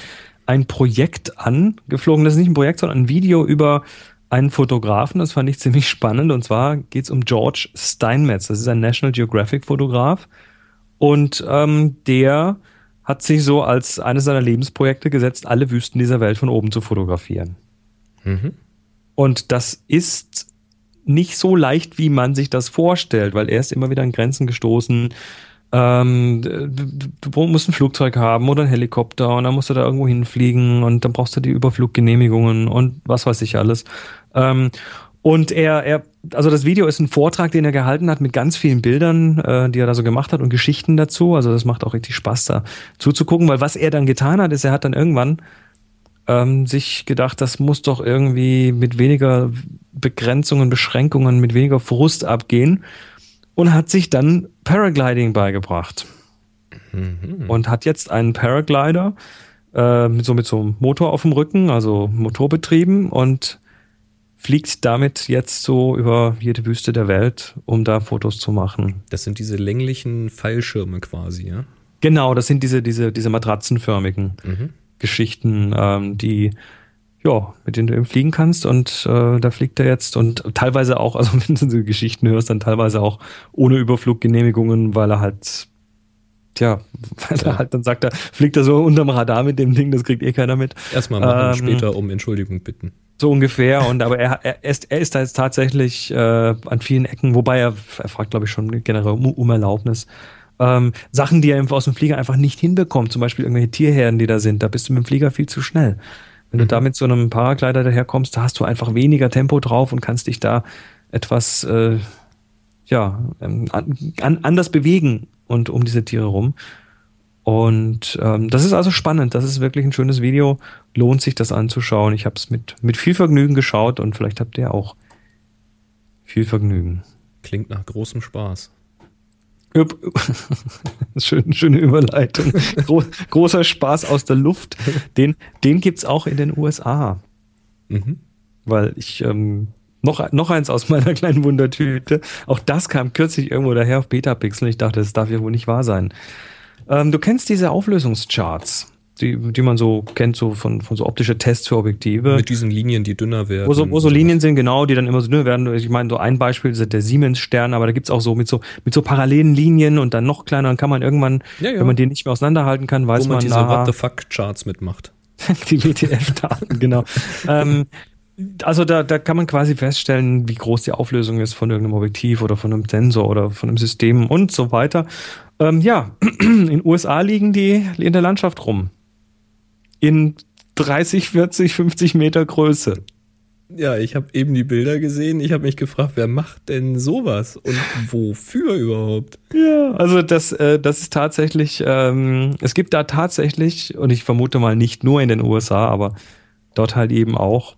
ein Projekt angeflogen. Das ist nicht ein Projekt, sondern ein Video über einen Fotografen. Das fand ich ziemlich spannend. Und zwar geht's um George Steinmetz. Das ist ein National Geographic Fotograf. Und ähm, der hat sich so als eines seiner Lebensprojekte gesetzt, alle Wüsten dieser Welt von oben zu fotografieren. Mhm. Und das ist nicht so leicht, wie man sich das vorstellt, weil er ist immer wieder an Grenzen gestoßen. Ähm, du, du musst ein Flugzeug haben oder ein Helikopter und dann musst du da irgendwo hinfliegen und dann brauchst du die Überfluggenehmigungen und was weiß ich alles. Ähm, und er, er, also das Video ist ein Vortrag, den er gehalten hat mit ganz vielen Bildern, äh, die er da so gemacht hat und Geschichten dazu. Also das macht auch richtig Spaß, da zuzugucken, weil was er dann getan hat, ist, er hat dann irgendwann ähm, sich gedacht, das muss doch irgendwie mit weniger Begrenzungen, Beschränkungen, mit weniger Frust abgehen und hat sich dann Paragliding beigebracht. Mhm. Und hat jetzt einen Paraglider äh, mit so mit so einem Motor auf dem Rücken, also motorbetrieben und fliegt damit jetzt so über jede Wüste der Welt, um da Fotos zu machen. Das sind diese länglichen Pfeilschirme quasi, ja? Genau, das sind diese, diese, diese matratzenförmigen mhm. Geschichten, ähm, die ja, mit denen du eben fliegen kannst und äh, da fliegt er jetzt und teilweise auch, also wenn du so Geschichten hörst, dann teilweise auch ohne Überfluggenehmigungen, weil er halt, tja, weil ja. er halt dann sagt, er fliegt er so unterm Radar mit dem Ding, das kriegt eh keiner mit. Erstmal machen, ähm, später um Entschuldigung bitten. So ungefähr. Und aber er, er, ist, er ist da jetzt tatsächlich äh, an vielen Ecken, wobei er, er fragt, glaube ich, schon generell um, um Erlaubnis. Ähm, Sachen, die er aus dem Flieger einfach nicht hinbekommt, zum Beispiel irgendwelche Tierherden, die da sind, da bist du mit dem Flieger viel zu schnell. Wenn mhm. du da mit so einem Paraglider daherkommst, da hast du einfach weniger Tempo drauf und kannst dich da etwas äh, ja, ähm, an, anders bewegen und um diese Tiere rum. Und ähm, das ist also spannend. Das ist wirklich ein schönes Video. Lohnt sich das anzuschauen. Ich habe es mit, mit viel Vergnügen geschaut und vielleicht habt ihr auch viel Vergnügen. Klingt nach großem Spaß. Schön, schöne Überleitung. Gro großer Spaß aus der Luft. Den, den gibt es auch in den USA. Mhm. Weil ich ähm, noch, noch eins aus meiner kleinen Wundertüte. Auch das kam kürzlich irgendwo daher auf Betapixel. Ich dachte, das darf ja wohl nicht wahr sein. Ähm, du kennst diese Auflösungscharts die, die man so kennt, so von, von so optische Tests für Objektive. Mit diesen Linien, die dünner werden. Wo so, wo so Linien sind, genau, die dann immer so dünner werden. Ich meine, so ein Beispiel ist der Siemens-Stern, aber da gibt's auch so mit so mit so parallelen Linien und dann noch kleiner, dann kann man irgendwann, ja, ja. wenn man die nicht mehr auseinanderhalten kann, weiß wo man, man diese What the fuck Charts mitmacht. die WTF-Daten, genau. ähm, also da, da kann man quasi feststellen, wie groß die Auflösung ist von irgendeinem Objektiv oder von einem Sensor oder von einem System und so weiter. Ähm, ja, in USA liegen die in der Landschaft rum in 30, 40, 50 Meter Größe. Ja, ich habe eben die Bilder gesehen. Ich habe mich gefragt, wer macht denn sowas und wofür überhaupt? Ja, also das, äh, das ist tatsächlich, ähm, es gibt da tatsächlich, und ich vermute mal nicht nur in den USA, aber dort halt eben auch,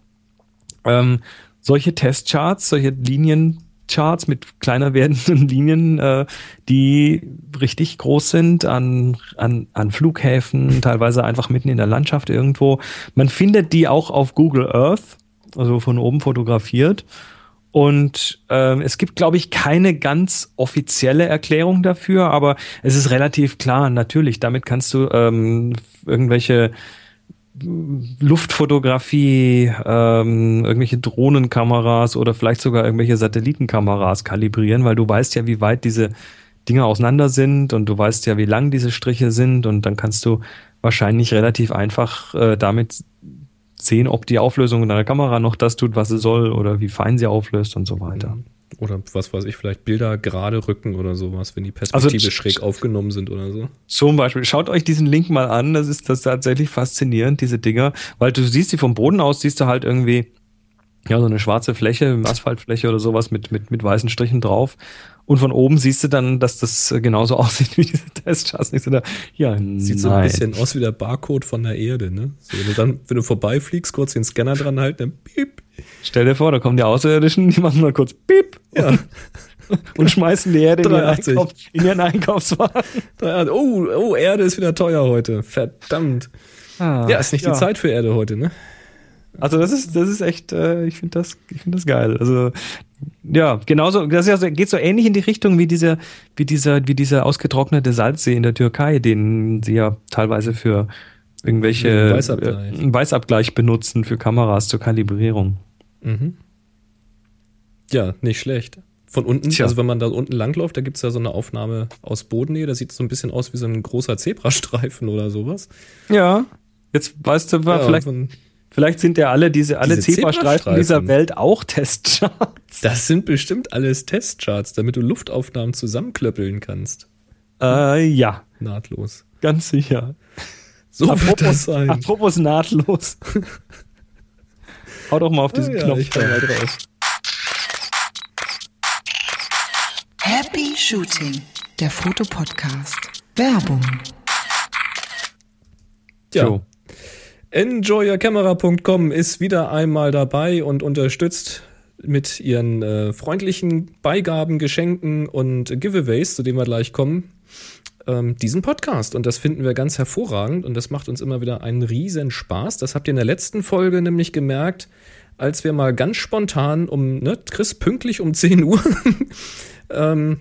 ähm, solche Testcharts, solche Linien, Charts mit kleiner werdenden Linien, äh, die richtig groß sind an, an, an Flughäfen, teilweise einfach mitten in der Landschaft irgendwo. Man findet die auch auf Google Earth, also von oben fotografiert. Und ähm, es gibt, glaube ich, keine ganz offizielle Erklärung dafür, aber es ist relativ klar, natürlich, damit kannst du ähm, irgendwelche Luftfotografie, ähm, irgendwelche Drohnenkameras oder vielleicht sogar irgendwelche Satellitenkameras kalibrieren, weil du weißt ja, wie weit diese Dinge auseinander sind und du weißt ja, wie lang diese Striche sind und dann kannst du wahrscheinlich relativ einfach äh, damit sehen, ob die Auflösung in deiner Kamera noch das tut, was sie soll oder wie fein sie auflöst und so weiter. Mhm. Oder was weiß ich, vielleicht Bilder gerade rücken oder sowas, wenn die Perspektive also, schräg aufgenommen sind oder so. Zum Beispiel, schaut euch diesen Link mal an, das ist das tatsächlich faszinierend, diese Dinger, weil du siehst die vom Boden aus, siehst du halt irgendwie, ja, so eine schwarze Fläche, Asphaltfläche oder sowas mit, mit, mit weißen Strichen drauf. Und von oben siehst du dann, dass das genauso aussieht wie diese da, ja, Sieht nein. so ein bisschen aus wie der Barcode von der Erde, ne? So, wenn du dann, wenn du vorbeifliegst, kurz den Scanner dran halten, dann piep. Stell dir vor, da kommen die Außerirdischen, die machen mal kurz piep. Ja. Und, schmeißen die Erde in ihren, Einkauf, in ihren Einkaufswagen. Oh, oh, Erde ist wieder teuer heute. Verdammt. Ah, ja, ist nicht ja. die Zeit für Erde heute, ne? Also das ist, das ist echt, äh, ich finde das, ich finde das geil. Also ja, genauso, das ja so, geht so ähnlich in die Richtung wie dieser, wie dieser, wie dieser ausgetrocknete Salzsee in der Türkei, den sie ja teilweise für irgendwelche Weißabgleich. Äh, Weißabgleich benutzen für Kameras zur Kalibrierung. Mhm. Ja, nicht schlecht. Von unten, Tja. also wenn man da unten langläuft, da gibt es ja so eine Aufnahme aus Bodennähe, da sieht so ein bisschen aus wie so ein großer Zebrastreifen oder sowas. Ja, jetzt weißt du, ja, vielleicht, Vielleicht sind ja alle diese, alle diese Zebrastreifen dieser Welt auch Testcharts. Das sind bestimmt alles Testcharts, damit du Luftaufnahmen zusammenklöppeln kannst. Äh, ja, Nahtlos. ganz sicher. So wird apropos, das sein. apropos nahtlos. Hau doch mal auf diesen Ah, ja, Knopf. ich hau mal drauf. Happy Shooting, der Fotopodcast. Werbung. Ja. So. Enjoyyourcamera.com ist wieder einmal dabei und unterstützt mit ihren äh, freundlichen Beigaben, Geschenken und Giveaways, zu denen wir gleich kommen, ähm, diesen Podcast. Und das finden wir ganz hervorragend und das macht uns immer wieder einen riesen Spaß. Das habt ihr in der letzten Folge nämlich gemerkt, als wir mal ganz spontan um, ne, Chris, pünktlich um 10 Uhr ähm,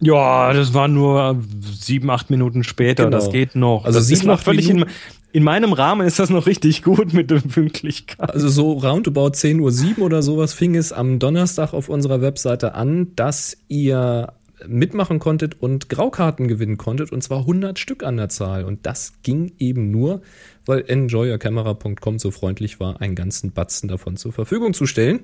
Ja, das waren nur sieben, acht Minuten später. Genau. Das geht noch. Also das sieben, ist noch acht völlig in, Minuten. in meinem Rahmen ist das noch richtig gut mit der Pünktlichkeit. Also so roundabout 10.07 Uhr oder sowas fing es am Donnerstag auf unserer Webseite an, dass ihr mitmachen konntet und Graukarten gewinnen konntet und zwar 100 Stück an der Zahl. Und das ging eben nur, weil enjoyyourcamera.com so freundlich war, einen ganzen Batzen davon zur Verfügung zu stellen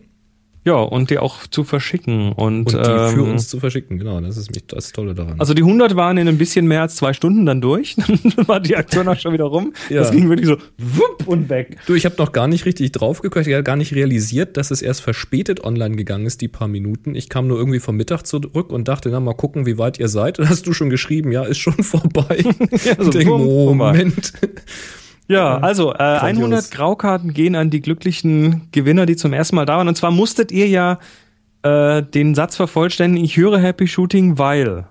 Ja, und die auch zu verschicken. Und, und die für ähm, uns zu verschicken. Genau, das ist das Tolle daran. Also die 100 waren in ein bisschen mehr als zwei Stunden dann durch. Dann war die Aktion auch schon wieder rum. Ja. Das ging wirklich so wupp und weg. Du, ich habe noch gar nicht richtig drauf geguckt, ich habe gar nicht realisiert, dass es erst verspätet online gegangen ist, die paar Minuten. Ich kam nur irgendwie vom Mittag zurück und dachte, na mal gucken, wie weit ihr seid. Und hast du schon geschrieben, ja, ist schon vorbei. Ja, so vorbei. Moment. Ja, also äh, 100 Graukarten gehen an die glücklichen Gewinner, die zum ersten Mal da waren. Und zwar musstet ihr ja äh, den Satz vervollständigen, ich höre Happy Shooting, weil.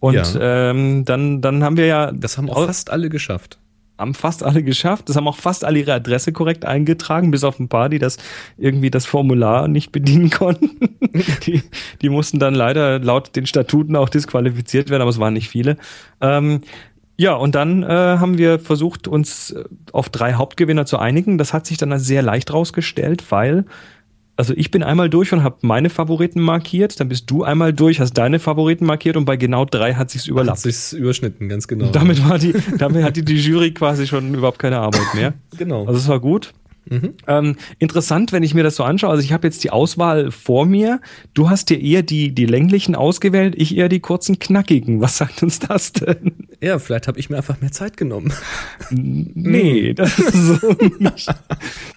Und Ja. ähm, dann, dann haben wir ja Das haben auch fast alle geschafft. haben fast alle geschafft. Das haben auch fast alle ihre Adresse korrekt eingetragen, bis auf ein paar, die das irgendwie das Formular nicht bedienen konnten. die, die mussten dann leider laut den Statuten auch disqualifiziert werden, aber es waren nicht viele. Ähm, ja, und dann äh, haben wir versucht, uns äh, auf drei Hauptgewinner zu einigen. Das hat sich dann als sehr leicht rausgestellt, weil also ich bin einmal durch und habe meine Favoriten markiert, dann bist du einmal durch, hast deine Favoriten markiert und bei genau drei hat sich's Hat überlappt. sich's überschnitten, ganz genau. Und damit war die, damit hatte die Jury quasi schon überhaupt keine Arbeit mehr. genau. Also es war gut. Mhm. Ähm, interessant, wenn ich mir das so anschaue. Also ich habe jetzt die Auswahl vor mir. Du hast dir eher die, die länglichen ausgewählt, ich eher die kurzen, knackigen. Was sagt uns das denn? ja, vielleicht habe ich mir einfach mehr Zeit genommen. Nee, das ist so nicht.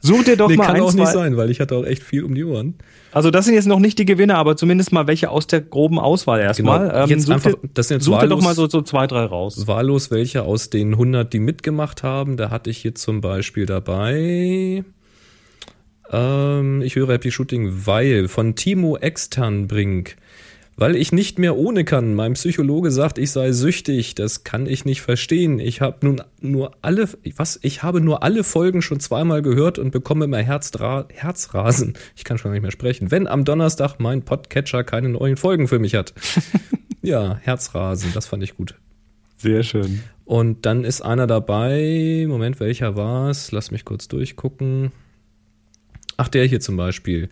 Such dir doch nee, mal kann ein, auch nicht sein, weil ich hatte auch echt viel um die Ohren. Also das sind jetzt noch nicht die Gewinner, aber zumindest mal welche aus der groben Auswahl erstmal. Genau. Jetzt such einfach- das sind jetzt such dir doch wahllos- mal so, so zwei, drei raus. Wahllos welche aus den 100, die mitgemacht haben. Da hatte ich hier zum Beispiel dabei. Ähm, ich höre Happy Shooting, weil von Timo Externbrink. Weil ich nicht mehr ohne kann. Mein Psychologe sagt, ich sei süchtig. Das kann ich nicht verstehen. Ich habe nun nur alle, was? Ich habe nur alle Folgen schon zweimal gehört und bekomme immer Herzdra Herzrasen. Ich kann schon gar nicht mehr sprechen. Wenn am Donnerstag mein Podcatcher keine neuen Folgen für mich hat. ja, Herzrasen. Das fand ich gut. Sehr schön. Und dann ist einer dabei. Moment, welcher war es? Lass mich kurz durchgucken. Ach, der hier zum Beispiel.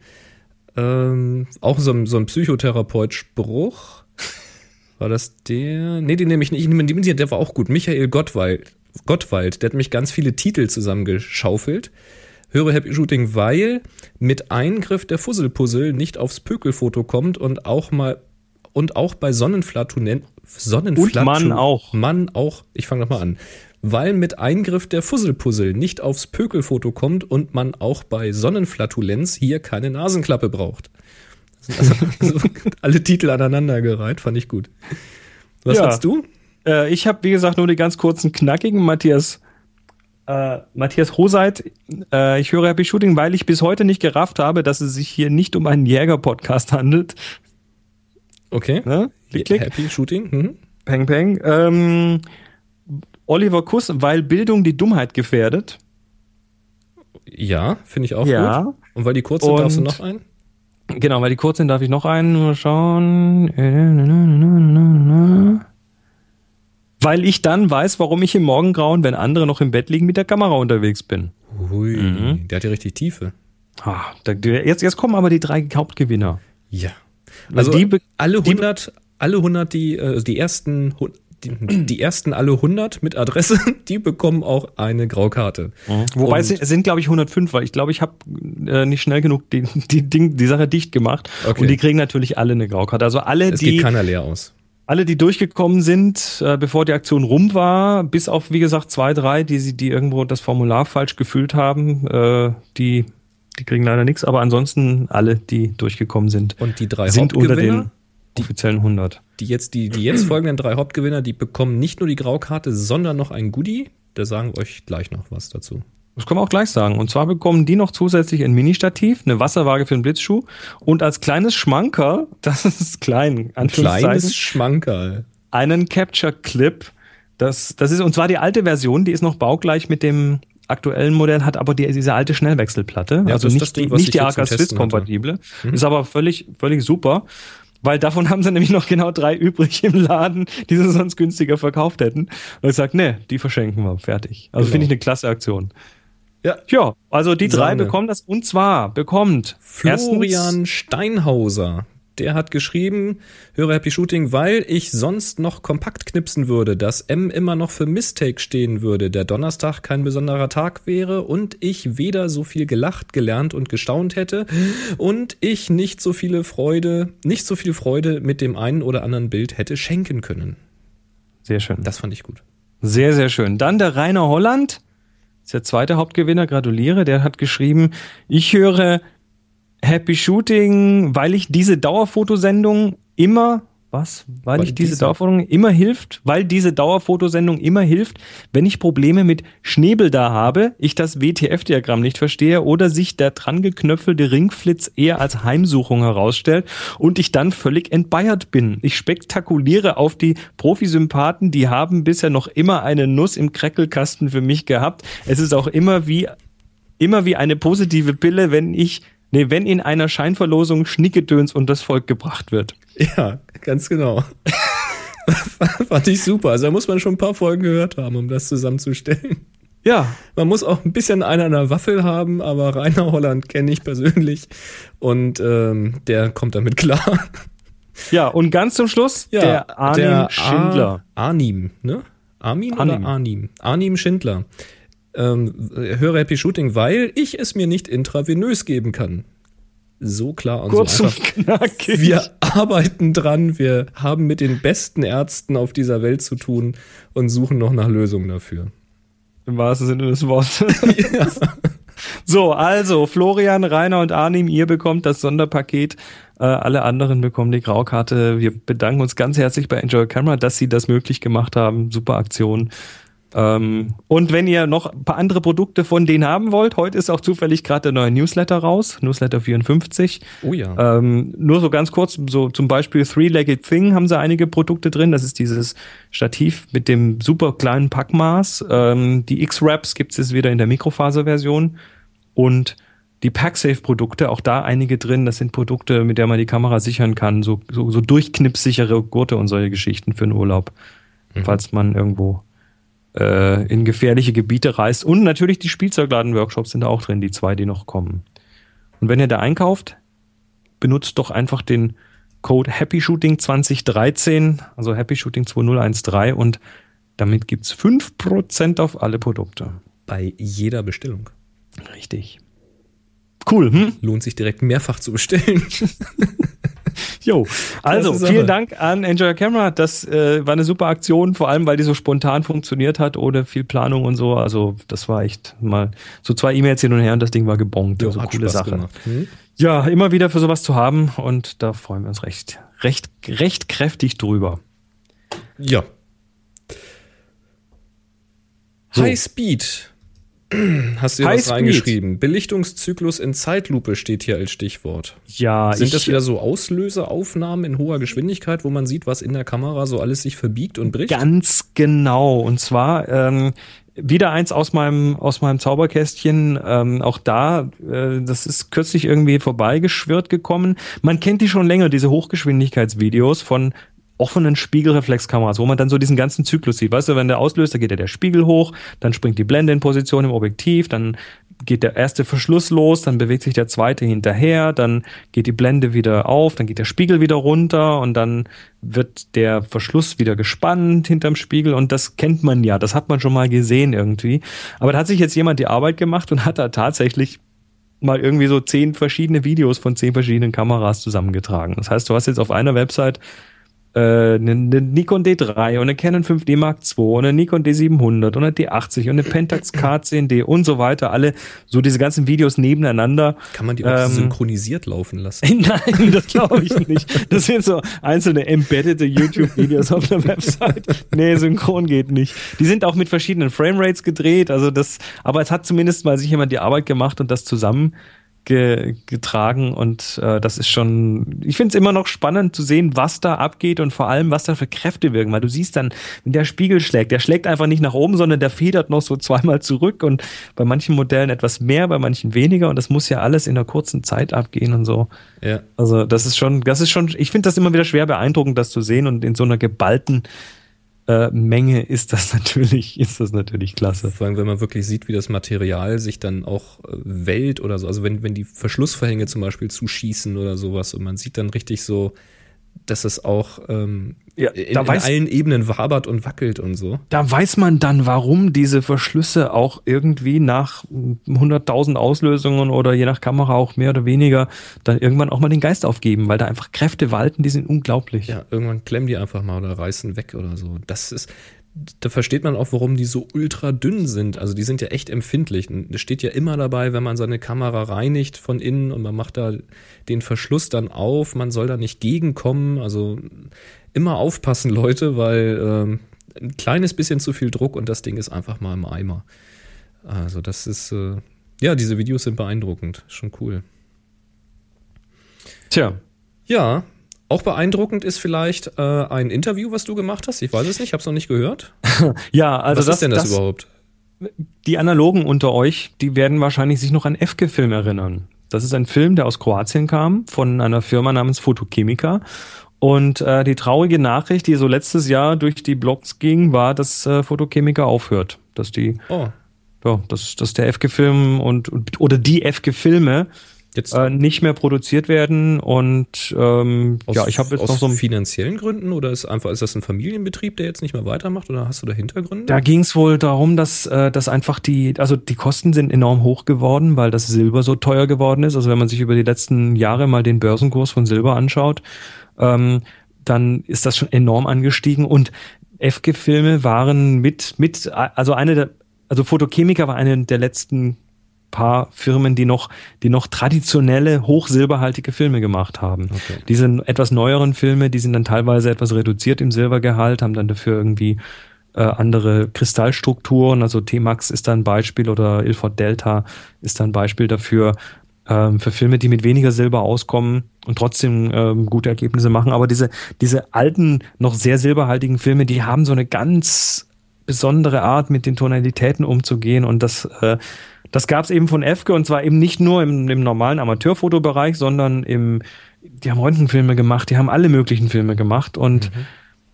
Ähm, auch so ein, so ein Psychotherapeut-Spruch. War das der? Nee, den nehme ich nicht. Ich nehme den der war auch gut. Michael Gottwald. Gottwald, der hat mich ganz viele Titel zusammengeschaufelt. Höre Happy Shooting, weil mit Eingriff der Fusselpuzzle nicht aufs Pökelfoto kommt und auch mal und auch bei Sonnenflatulen Sonnenflatu Und Mann auch. Mann auch, ich fange nochmal an. Weil mit Eingriff der Fusselpuzzle nicht aufs Pökelfoto kommt und man auch bei Sonnenflatulenz hier keine Nasenklappe braucht. Also so alle Titel aneinandergereiht, fand ich gut. Was Ja. hast du? Äh, ich habe, wie gesagt, nur die ganz kurzen, knackigen. Matthias, äh, Matthias Hoseit, äh, ich höre Happy Shooting, weil ich bis heute nicht gerafft habe, dass es sich hier nicht um einen Jäger-Podcast handelt. Okay. Ne? Klick, klick. Happy Shooting. Mhm. Peng, peng. Ähm, Oliver Kuss, weil Bildung die Dummheit gefährdet. Ja, finde ich auch Ja. gut. Und weil die kurz sind, darfst du noch einen? Genau, weil die kurz sind, darf ich noch einen mal schauen. Weil ich dann weiß, warum ich im Morgengrauen, wenn andere noch im Bett liegen, mit der Kamera unterwegs bin. Hui, Mhm. der hat ja richtig Tiefe. Ah, da, jetzt, jetzt kommen aber die drei Hauptgewinner. Ja. Weil Also die alle die be- 100, alle 100, die, äh, die ersten, die, die ersten alle 100 mit Adresse, die bekommen auch eine Graukarte. Wobei Und- es sind, es sind glaube ich, 105, weil ich glaube, ich habe äh, nicht schnell genug die, die, Ding, die Sache dicht gemacht. Okay. Und die kriegen natürlich alle eine Graukarte. Also alle, Es die. geht keiner leer aus. alle, die durchgekommen sind, äh, bevor die Aktion rum war, bis auf, wie gesagt, zwei, drei, die, sie- die irgendwo das Formular falsch gefüllt haben, äh, die, die kriegen leider nichts, aber ansonsten alle, die durchgekommen sind, Und die drei sind unter Hauptgewinner, den offiziellen 100. die jetzt, die, die jetzt folgenden drei Hauptgewinner, die bekommen nicht nur die Graukarte, sondern noch ein Goodie. Da sagen wir euch gleich noch was dazu. Das können wir auch gleich sagen. Und zwar bekommen die noch zusätzlich ein Mini-Stativ, eine Wasserwaage für den Blitzschuh und als kleines Schmankerl, das ist klein, Ein kleines Schmankerl. einen Capture Clip. Das, das ist, und zwar die alte Version, die ist noch baugleich mit dem aktuellen Modell, hat aber die, diese alte Schnellwechselplatte. Ja, also nicht, Ding, nicht ich die AK Swiss Testen hatte. kompatible. Ist aber völlig, völlig super. Weil davon haben sie nämlich noch genau drei übrig im Laden, die sie sonst günstiger verkauft hätten. Und ich sag, nee, die verschenken wir. Fertig. Also Genau. finde ich eine klasse Aktion. Ja. Ja, also die drei Sahne. bekommen das. Und zwar bekommt Florian Steinhauser. Der hat geschrieben, höre Happy Shooting, weil ich sonst noch kompakt knipsen würde, dass M immer noch für Mistake stehen würde, der Donnerstag kein besonderer Tag wäre und ich weder so viel gelacht, gelernt und gestaunt hätte und ich nicht so viele Freude, nicht so viel Freude mit dem einen oder anderen Bild hätte schenken können. Sehr schön. Das fand ich gut. Sehr, sehr schön. Dann der Rainer Holland, ist der zweite Hauptgewinner, gratuliere. Der hat geschrieben, ich höre Happy Shooting, weil ich diese Dauerfotosendung immer, was? Weil, Weil ich diese diese- Dauerfotosendung immer hilft, weil diese Dauerfotosendung immer hilft, wenn ich Probleme mit Schnäbel da habe, ich das WTF-Diagramm nicht verstehe oder sich der dran geknöpfelte Ringflitz eher als Heimsuchung herausstellt und ich dann völlig entbeiert bin. Ich spektakuliere auf die Profisympathen, die haben bisher noch immer eine Nuss im Kreckelkasten für mich gehabt. Es ist auch immer wie immer wie eine positive Pille, wenn ich, nee, wenn in einer Scheinverlosung Schnickedöns und das Volk gebracht wird. Ja, ganz genau. Fand ich super. Also da muss man schon ein paar Folgen gehört haben, um das zusammenzustellen. Ja, Man muss auch ein bisschen einen an der Waffel haben, aber Rainer Holland kenne ich persönlich und ähm, der kommt damit klar. ja, und ganz zum Schluss der Arnim der Schindler. A Arnim, ne? Armin Arnim. oder Arnim? Arnim Schindler. Ähm, höre Happy Shooting, weil ich es mir nicht intravenös geben kann. So klar und Kurz so einfach. knackig. Wir arbeiten dran, wir haben mit den besten Ärzten auf dieser Welt zu tun und suchen noch nach Lösungen dafür. Im wahrsten Sinne des Wortes. So, also Florian, Rainer und Arnim, ihr bekommt das Sonderpaket. Äh, alle anderen bekommen die Graukarte. Wir bedanken uns ganz herzlich bei Enjoy Camera, dass sie das möglich gemacht haben. Super Aktion. Ähm, und wenn ihr noch ein paar andere Produkte von denen haben wollt, heute ist auch zufällig gerade der neue Newsletter raus, Newsletter 54. Oh ja. Ähm, nur so ganz kurz, so zum Beispiel Three-Legged Thing haben sie einige Produkte drin. Das ist dieses Stativ mit dem super kleinen Packmaß. Ähm, die X-Wraps gibt es jetzt wieder in der Mikrofaserversion. Und die Packsafe-Produkte, auch da einige drin. Das sind Produkte, mit der man die Kamera sichern kann. So, so, so durchknipssichere Gurte und solche Geschichten für den Urlaub. Falls man irgendwo äh, in gefährliche Gebiete reist. Und natürlich die Spielzeugladen-Workshops sind da auch drin, die zwei, die noch kommen. Und wenn ihr da einkauft, benutzt doch einfach den Code Happy Shooting 2013, also Happy Shooting 2013 und damit gibt's 5% auf alle Produkte. Bei jeder Bestellung. Richtig. Cool, hm? Lohnt sich direkt mehrfach zu bestellen. Jo. Also, vielen Dank an Enjoy Your Camera. Das äh, war eine super Aktion, vor allem, weil die so spontan funktioniert hat, ohne viel Planung und so. Also, das war echt mal so zwei E-Mails hin und her und das Ding war gebongt. Also, coole Spaß Sache. Hm? Ja, immer wieder für sowas zu haben und da freuen wir uns recht, recht, recht kräftig drüber. Ja. So. High Speed. Hast du hier was reingeschrieben? Belichtungszyklus in Zeitlupe steht hier als Stichwort. Ja, Sind ich, das wieder so Auslöseaufnahmen in hoher Geschwindigkeit, wo man sieht, was in der Kamera so alles sich verbiegt und bricht? Ganz genau. Und zwar ähm, wieder eins aus meinem aus meinem Zauberkästchen. Ähm, auch da, äh, das ist kürzlich irgendwie vorbeigeschwirrt gekommen. Man kennt die schon länger, diese Hochgeschwindigkeitsvideos von offenen Spiegelreflexkameras, wo man dann so diesen ganzen Zyklus sieht. Weißt du, wenn der auslöst, da geht ja der Spiegel hoch, dann springt die Blende in Position im Objektiv, dann geht der erste Verschluss los, dann bewegt sich der zweite hinterher, dann geht die Blende wieder auf, dann geht der Spiegel wieder runter und dann wird der Verschluss wieder gespannt hinterm Spiegel und das kennt man ja, das hat man schon mal gesehen irgendwie. Aber da hat sich jetzt jemand die Arbeit gemacht und hat da tatsächlich mal irgendwie so zehn verschiedene Videos von zehn verschiedenen Kameras zusammengetragen. Das heißt, du hast jetzt auf einer Website eine, eine Nikon D3 und eine Canon 5D Mark II und eine Nikon D700 und eine D80 und eine Pentax K10D und so weiter. Alle so diese ganzen Videos nebeneinander. Kann man die auch Ähm, synchronisiert laufen lassen? Nein, das glaube ich nicht. Das sind so einzelne embeddete YouTube-Videos auf der Website. Nee, synchron geht nicht. Die sind auch mit verschiedenen Framerates gedreht. Also das, aber es hat zumindest mal sich jemand die Arbeit gemacht und das zusammen ge, getragen und äh, das ist schon, ich finde es immer noch spannend zu sehen, was da abgeht und vor allem, was da für Kräfte wirken, weil du siehst dann, wenn der Spiegel schlägt, der schlägt einfach nicht nach oben, sondern der federt noch so zweimal zurück und bei manchen Modellen etwas mehr, bei manchen weniger und das muss ja alles in einer kurzen Zeit abgehen und so. Ja. Also das ist schon, das ist schon, ich finde das immer wieder schwer beeindruckend, das zu sehen und in so einer geballten äh, Menge ist das natürlich, ist das natürlich klasse. Vor allem, wenn man wirklich sieht, wie das Material sich dann auch äh, wellt oder so. Also wenn, wenn die Verschlussverhänge zum Beispiel zuschießen oder sowas und man sieht dann richtig so, dass es auch ähm, Ja, in, in weiß- allen Ebenen wabert und wackelt und so. Da weiß man dann, warum diese Verschlüsse auch irgendwie nach 100.000 Auslösungen oder je nach Kamera auch mehr oder weniger dann irgendwann auch mal den Geist aufgeben, weil da einfach Kräfte walten, die sind unglaublich. Ja, irgendwann klemmen die einfach mal oder reißen weg oder so. Das ist, da versteht man auch, warum die so ultra dünn sind. Also die sind ja echt empfindlich. Es steht ja immer dabei, wenn man seine Kamera reinigt von innen und man macht da den Verschluss dann auf, man soll da nicht gegenkommen. Also immer aufpassen, Leute, weil ähm, ein kleines bisschen zu viel Druck und das Ding ist einfach mal im Eimer. Also das ist, äh, ja, diese Videos sind beeindruckend. Schon cool. Tja, Ja, auch beeindruckend ist vielleicht äh, ein Interview, was du gemacht hast. Ich weiß es nicht, ich habe es noch nicht gehört. ja, also was das, ist denn das, das überhaupt? Die Analogen unter euch, die werden wahrscheinlich sich noch an Efke-Film erinnern. Das ist ein Film, der aus Kroatien kam, von einer Firma namens Photochemica. Und äh, die traurige Nachricht, die so letztes Jahr durch die Blogs ging, war, dass äh, Photochemica aufhört. Dass die, Oh, ja, dass, dass der Efke-Film und, und oder die Efke-Filme jetzt äh, nicht mehr produziert werden. Und ähm, aus, ja, ich habe jetzt aus noch so finanziellen Gründen oder ist einfach ist das ein Familienbetrieb, der jetzt nicht mehr weitermacht oder hast du da Hintergründe? Da ging es wohl darum, dass, äh, dass einfach die, also die Kosten sind enorm hoch geworden, weil das Silber so teuer geworden ist. Also wenn man sich über die letzten Jahre mal den Börsenkurs von Silber anschaut, ähm, dann ist das schon enorm angestiegen und FG-Filme waren mit, mit, also eine der, also Photochemica war eine der letzten paar Firmen, die noch, die noch traditionelle, hochsilberhaltige Filme gemacht haben. Okay. Diese etwas neueren Filme, die sind dann teilweise etwas reduziert im Silbergehalt, haben dann dafür irgendwie äh, andere Kristallstrukturen. Also T-Max ist da ein Beispiel oder Ilford Delta ist da ein Beispiel dafür. Ähm, für Filme, die mit weniger Silber auskommen und trotzdem ähm, gute Ergebnisse machen. Aber diese, diese alten, noch sehr silberhaltigen Filme, die haben so eine ganz besondere Art, mit den Tonalitäten umzugehen. Und das, äh, das gab es eben von Efke und zwar eben nicht nur im, im normalen Amateurfotobereich, sondern im, die haben Röntgenfilme gemacht, die haben alle möglichen Filme gemacht und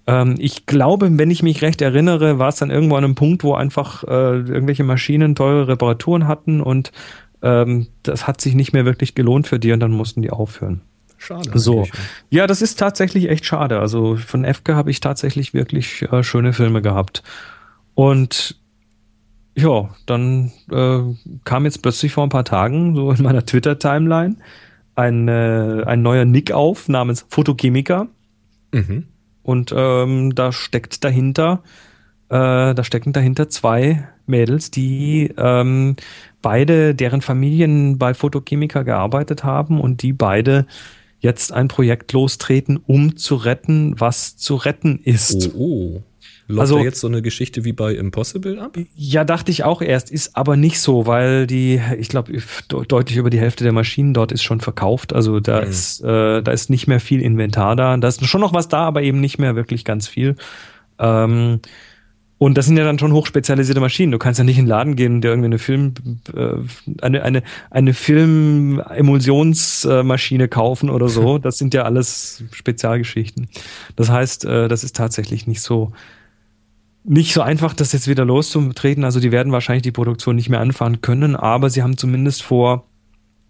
ähm, ich glaube, wenn ich mich recht erinnere, war es dann irgendwo an einem Punkt, wo einfach äh, irgendwelche Maschinen teure Reparaturen hatten und ähm, das hat sich nicht mehr wirklich gelohnt für die und dann mussten die aufhören. Schade. So. Ja, das ist tatsächlich echt schade. Also von Efke habe ich tatsächlich wirklich äh, schöne Filme gehabt. Und ja, dann äh, kam jetzt plötzlich vor ein paar Tagen so in meiner Twitter-Timeline ein, äh, ein neuer Nick auf namens Photochemica. Mhm. Und ähm, da steckt dahinter, äh, da stecken dahinter zwei Mädels, die ähm, beide, deren Familien bei Photochemica gearbeitet haben und die beide jetzt ein Projekt lostreten, um zu retten, was zu retten ist. Oh, oh. Läuft Also- da jetzt so eine Geschichte wie bei Impossible ab? Ja, dachte ich auch erst, ist aber nicht so, weil die, ich glaube, de deutlich über die Hälfte der Maschinen dort ist schon verkauft. Also da Mhm. ist, äh, da ist nicht mehr viel Inventar da. Da ist schon noch was da, aber eben nicht mehr wirklich ganz viel. Ähm, und das sind ja dann schon hochspezialisierte Maschinen. Du kannst ja nicht in den Laden gehen, der irgendwie eine Film, äh, eine, eine, eine Film-Emulsionsmaschine kaufen oder so. Das sind ja alles Spezialgeschichten. Das heißt, äh, das ist tatsächlich nicht so, nicht so einfach, das jetzt wieder loszutreten. Also die werden wahrscheinlich die Produktion nicht mehr anfahren können, aber sie haben zumindest vor,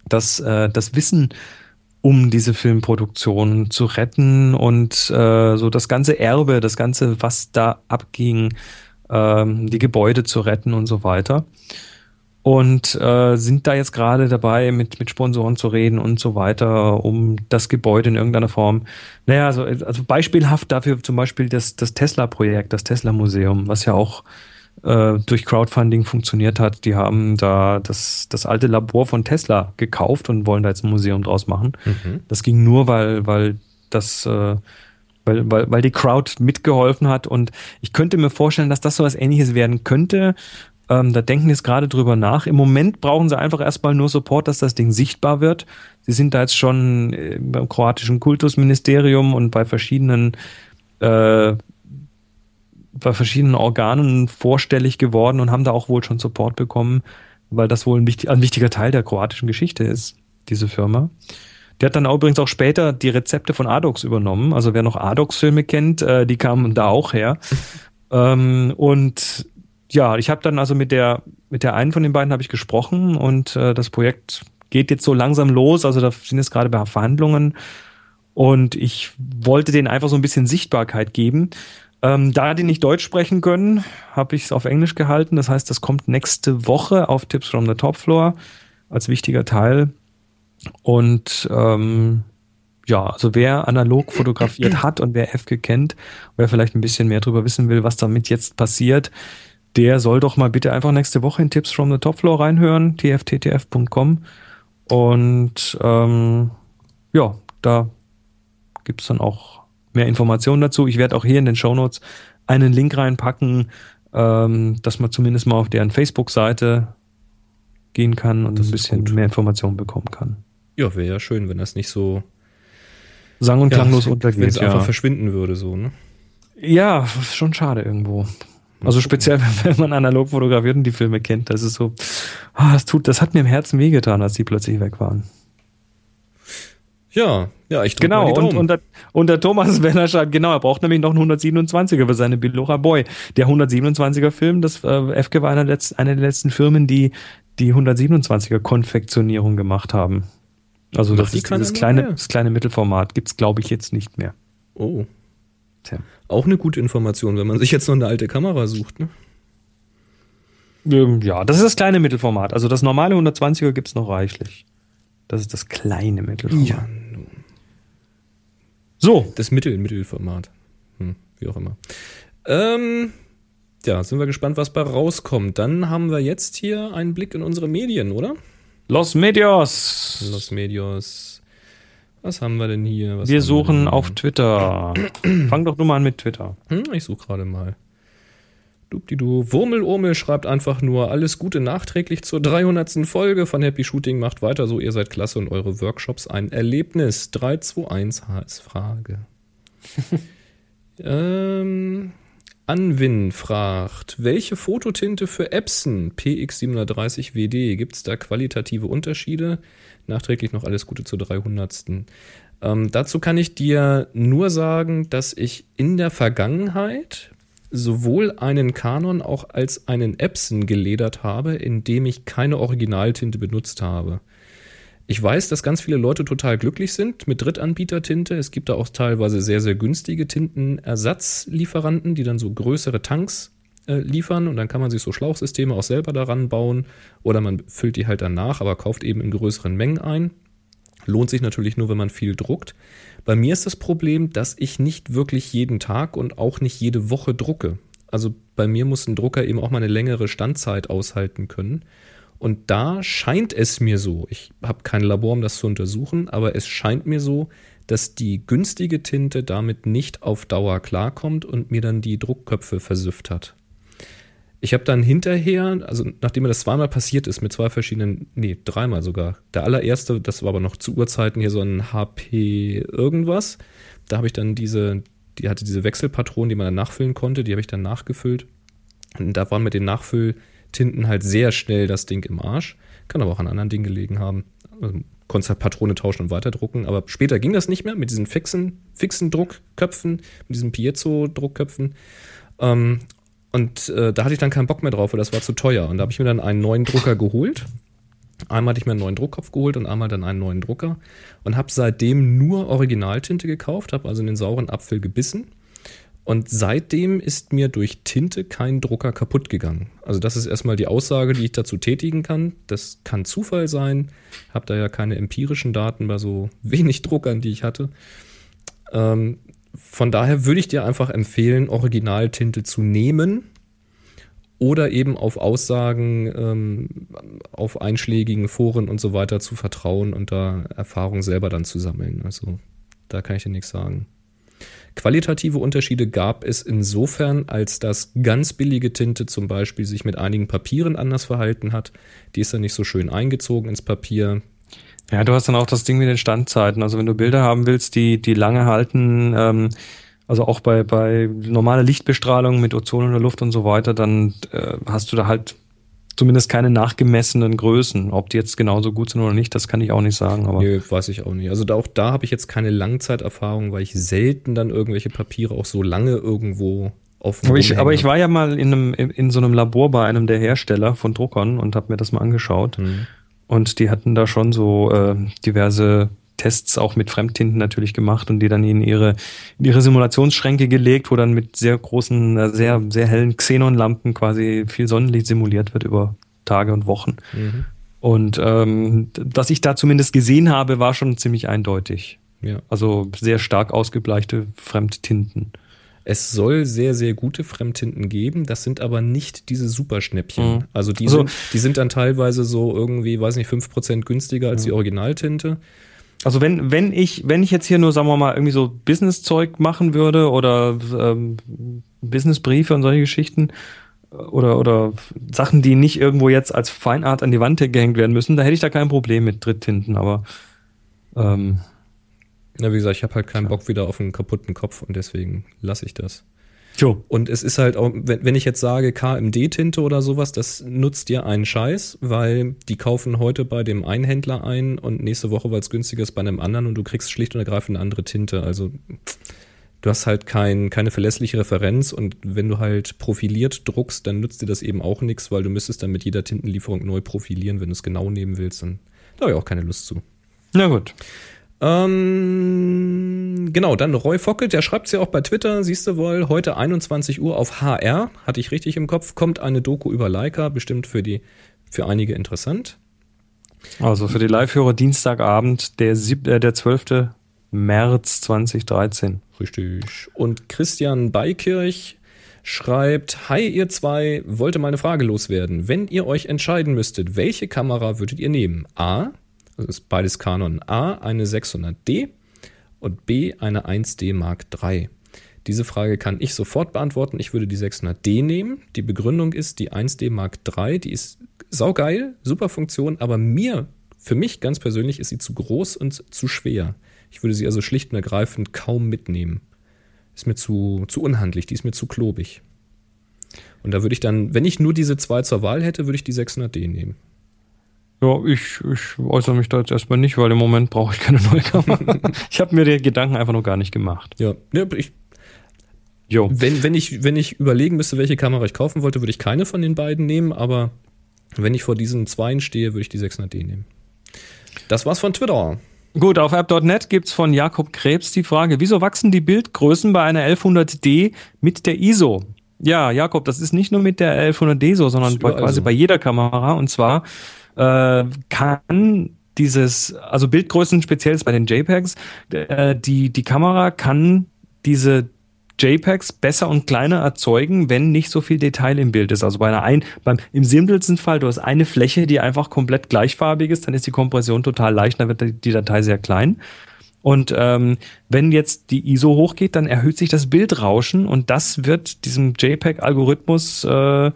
das, äh, das Wissen um diese Filmproduktion zu retten und äh, so das ganze Erbe, das ganze, was da abging, ähm, die Gebäude zu retten und so weiter. Und äh, sind da jetzt gerade dabei, mit, mit Sponsoren zu reden und so weiter, um das Gebäude in irgendeiner Form. Naja, also, also beispielhaft dafür zum Beispiel das, das Tesla-Projekt, das Tesla-Museum, was ja auch äh, durch Crowdfunding funktioniert hat. Die haben da das, das alte Labor von Tesla gekauft und wollen da jetzt ein Museum draus machen. Mhm. Das ging nur, weil, weil das äh, weil, weil, weil die Crowd mitgeholfen hat. Und ich könnte mir vorstellen, dass das so was ähnliches werden könnte. Ähm, da denken jetzt gerade drüber nach. Im Moment brauchen sie einfach erstmal nur Support, dass das Ding sichtbar wird. Sie sind da jetzt schon äh, beim kroatischen Kultusministerium und bei verschiedenen äh, bei verschiedenen Organen vorstellig geworden und haben da auch wohl schon Support bekommen, weil das wohl ein, wichtig, ein wichtiger Teil der kroatischen Geschichte ist, diese Firma. Der hat dann auch übrigens auch später die Rezepte von Adox übernommen. Also wer noch Adox-Filme kennt, äh, die kamen da auch her. ähm, und ja, ich habe dann also mit der mit der einen von den beiden habe ich gesprochen und äh, das Projekt geht jetzt so langsam los. Also da sind jetzt gerade bei Verhandlungen und ich wollte denen einfach so ein bisschen Sichtbarkeit geben. Ähm, da die nicht Deutsch sprechen können, habe ich es auf Englisch gehalten. Das heißt, das kommt nächste Woche auf Tips from the Top Floor als wichtiger Teil. Und ähm, ja, also wer analog fotografiert hat und wer Efke kennt, wer vielleicht ein bisschen mehr darüber wissen will, was damit jetzt passiert, der soll doch mal bitte einfach nächste Woche in Tips from the Top Floor reinhören, tfttf.com. Und ähm, ja, da gibt's dann auch mehr Informationen dazu. Ich werde auch hier in den Show Notes einen Link reinpacken, ähm, dass man zumindest mal auf deren Facebook-Seite gehen kann und das ein bisschen mehr Informationen bekommen kann. Ja, wäre ja schön, wenn das nicht so sang- und klanglos ja, untergeht. Wenn es ja. einfach verschwinden würde, so, ne? Ja, schon schade irgendwo. Also speziell, wenn man analog fotografiert und die Filme kennt, das ist so, ah, das tut, das hat mir im Herzen wehgetan, als die plötzlich weg waren. Ja, ja, ich Genau, und, und, der, und der Thomas Werner schreibt, genau, er braucht nämlich noch einen 127er für seine Bilora Boy. Der 127er Film, das äh, FG war einer, letzt, einer der letzten Firmen, die die 127er Konfektionierung gemacht haben. Also das, ist das kleine, das kleine Mittelformat gibt's glaube ich, jetzt nicht mehr. Oh. Tja. Auch eine gute Information, wenn man sich jetzt noch eine alte Kamera sucht, ne? Ähm, ja, das ist das kleine Mittelformat. Also das normale 120er gibt's noch reichlich. Das ist das kleine Mittelformat. Ja, so. Das Mittel, Mittelformat. Hm, wie auch immer. Ähm, ja, sind wir gespannt, was bei rauskommt. Dann haben wir jetzt hier einen Blick in unsere Medien, oder? Los Medios. Los Medios. Was haben wir denn hier? Was wir suchen auf Twitter. Fang doch nur mal an mit Twitter. Hm, ich suche gerade mal. Dubdidu. Wurmelurmel schreibt einfach nur alles Gute nachträglich zur 300. Folge von Happy Shooting. Macht weiter so, ihr seid klasse und eure Workshops ein Erlebnis. 321 HS Frage. ähm, Anwin fragt, welche Fototinte für Epson PX730WD? Gibt es da qualitative Unterschiede? Nachträglich noch alles Gute zur 300. Ähm, dazu kann ich dir nur sagen, dass ich in der Vergangenheit sowohl einen Canon auch als einen Epson geledert habe, indem ich keine Originaltinte benutzt habe. Ich weiß, dass ganz viele Leute total glücklich sind mit Drittanbietertinte. Es gibt da auch teilweise sehr, sehr günstige Tintenersatzlieferanten, die dann so größere Tanks äh, liefern und dann kann man sich so Schlauchsysteme auch selber daran bauen oder man füllt die halt danach, aber kauft eben in größeren Mengen ein. Lohnt sich natürlich nur, wenn man viel druckt. Bei mir ist das Problem, dass ich nicht wirklich jeden Tag und auch nicht jede Woche drucke. Also bei mir muss ein Drucker eben auch mal eine längere Standzeit aushalten können. Und da scheint es mir so, ich habe kein Labor, um das zu untersuchen, aber es scheint mir so, dass die günstige Tinte damit nicht auf Dauer klarkommt und mir dann die Druckköpfe versüfft hat. Ich habe dann hinterher, also nachdem mir das zweimal passiert ist, mit zwei verschiedenen, nee, dreimal sogar. Der allererste, das war aber noch zu Urzeiten hier so ein HP irgendwas. Da habe ich dann diese, die hatte diese Wechselpatronen, die man dann nachfüllen konnte, die habe ich dann nachgefüllt. Und da waren mit den Nachfülltinten halt sehr schnell das Ding im Arsch. Kann aber auch an anderen Dingen gelegen haben. Also, konntest halt Patrone tauschen und weiterdrucken. Aber später ging das nicht mehr mit diesen fixen, fixen Druckköpfen, mit diesen Piezo-Druckköpfen. Ähm, und äh, da hatte ich dann keinen Bock mehr drauf, weil das war zu teuer. Und da habe ich mir dann einen neuen Drucker geholt. Einmal hatte ich mir einen neuen Druckkopf geholt und einmal dann einen neuen Drucker und habe seitdem nur Originaltinte gekauft, habe also in den sauren Apfel gebissen Und seitdem ist mir durch Tinte kein Drucker kaputt gegangen. Also das ist erstmal die Aussage, die ich dazu tätigen kann. Das kann Zufall sein. Habe da ja keine empirischen Daten bei so wenig Druckern, die ich hatte. Ähm, von daher würde ich dir einfach empfehlen, Originaltinte zu nehmen oder eben auf Aussagen ähm, auf einschlägigen Foren und so weiter zu vertrauen und da Erfahrung selber dann zu sammeln. Also da kann ich dir nichts sagen. Qualitative Unterschiede gab es insofern, als dass ganz billige Tinte zum Beispiel sich mit einigen Papieren anders verhalten hat. Die ist dann nicht so schön eingezogen ins Papier. Ja, du hast dann auch das Ding mit den Standzeiten. Also wenn du Bilder haben willst, die, die lange halten, ähm, also auch bei, bei normaler Lichtbestrahlung mit Ozon in der Luft und so weiter, dann äh, hast du da halt zumindest keine nachgemessenen Größen. Ob die jetzt genauso gut sind oder nicht, das kann ich auch nicht sagen. Aber nee, weiß ich auch nicht. Also da, auch da habe ich jetzt keine Langzeiterfahrung, weil ich selten dann irgendwelche Papiere auch so lange irgendwo offen aber ich, aber ich war ja mal in, einem, in so einem Labor bei einem der Hersteller von Druckern und habe mir das mal angeschaut. Mhm. Und die hatten da schon so äh, diverse Tests auch mit Fremdtinten natürlich gemacht und die dann in ihre, in ihre Simulationsschränke gelegt, wo dann mit sehr großen, äh, sehr, sehr hellen Xenonlampen quasi viel Sonnenlicht simuliert wird über Tage und Wochen. Mhm. Und ähm, was ich da zumindest gesehen habe, war schon ziemlich eindeutig. Ja. Also sehr stark ausgebleichte Fremdtinten. Es soll sehr, sehr gute Fremdtinten geben. Das sind aber nicht diese Superschnäppchen. Mhm. Also, die, also, sind, die sind dann teilweise so irgendwie, weiß nicht, 5% günstiger als mhm. die Originaltinte. Also wenn, wenn ich, wenn ich jetzt hier nur, sagen wir mal, irgendwie so Business-Zeug machen würde oder ähm, Businessbriefe und solche Geschichten oder, oder Sachen, die nicht irgendwo jetzt als Feinart an die Wand gehängt werden müssen, da hätte ich da kein Problem mit Dritttinten, aber ähm, ja, wie gesagt, ich habe halt keinen Bock wieder auf einen kaputten Kopf und deswegen lasse ich das. Jo. Und es ist halt auch, wenn, wenn ich jetzt sage KMD-Tinte oder sowas, das nutzt dir einen Scheiß, weil die kaufen heute bei dem einen Händler ein und nächste Woche, weil es günstiger ist, bei einem anderen und du kriegst schlicht und ergreifend eine andere Tinte. Also du hast halt kein, keine verlässliche Referenz und wenn du halt profiliert druckst, dann nützt dir das eben auch nichts, weil du müsstest dann mit jeder Tintenlieferung neu profilieren, wenn du es genau nehmen willst. Dann da habe ich auch keine Lust zu. Na gut. Ähm, genau, dann Roy Fockett, der schreibt es ja auch bei Twitter, siehst du wohl, heute 21 Uhr auf HR, hatte ich richtig im Kopf, kommt eine Doku über Leica, bestimmt für die, für einige interessant. Also für die Live-Hörer Dienstagabend, der, sieb, äh, der 12. März 2013. Richtig. Und Christian Beikirch schreibt, Hi ihr zwei, wollte meine Frage loswerden. Wenn ihr euch entscheiden müsstet, welche Kamera würdet ihr nehmen? A, das ist beides Canon A, eine 600D und B, eine 1D Mark III. Diese Frage kann ich sofort beantworten. Ich würde die 600D nehmen. Die Begründung ist, die 1D Mark III, die ist saugeil, super Funktion, aber mir, für mich ganz persönlich, ist sie zu groß und zu schwer. Ich würde sie also schlicht und ergreifend kaum mitnehmen. Ist mir zu, zu unhandlich, die ist mir zu klobig. Und da würde ich dann, wenn ich nur diese zwei zur Wahl hätte, würde ich die 600D nehmen. Ja, ich, ich äußere mich da jetzt erstmal nicht, weil im Moment brauche ich keine neue Kamera. ich habe mir die Gedanken einfach noch gar nicht gemacht. Ja, ja ich, jo. Wenn, wenn, ich, wenn ich überlegen müsste, welche Kamera ich kaufen wollte, würde ich keine von den beiden nehmen, aber wenn ich vor diesen zweien stehe, würde ich die 600D nehmen. Das war's von Twitter. Gut, auf app.net gibt es von Jakob Krebs die Frage, wieso wachsen die Bildgrößen bei einer 1100D mit der ISO? Ja, Jakob, das ist nicht nur mit der 1100D so, sondern bei, quasi so. bei jeder Kamera. Und zwar äh, kann dieses, also Bildgrößen speziell ist bei den JPEGs, äh, die, die Kamera kann diese JPEGs besser und kleiner erzeugen, wenn nicht so viel Detail im Bild ist. Also bei einer ein, beim, im simpelsten Fall, du hast eine Fläche, die einfach komplett gleichfarbig ist, dann ist die Kompression total leicht, dann wird die Datei sehr klein. Und ähm, wenn jetzt die ISO hochgeht, dann erhöht sich das Bildrauschen und das wird diesem JPEG-Algorithmus, äh,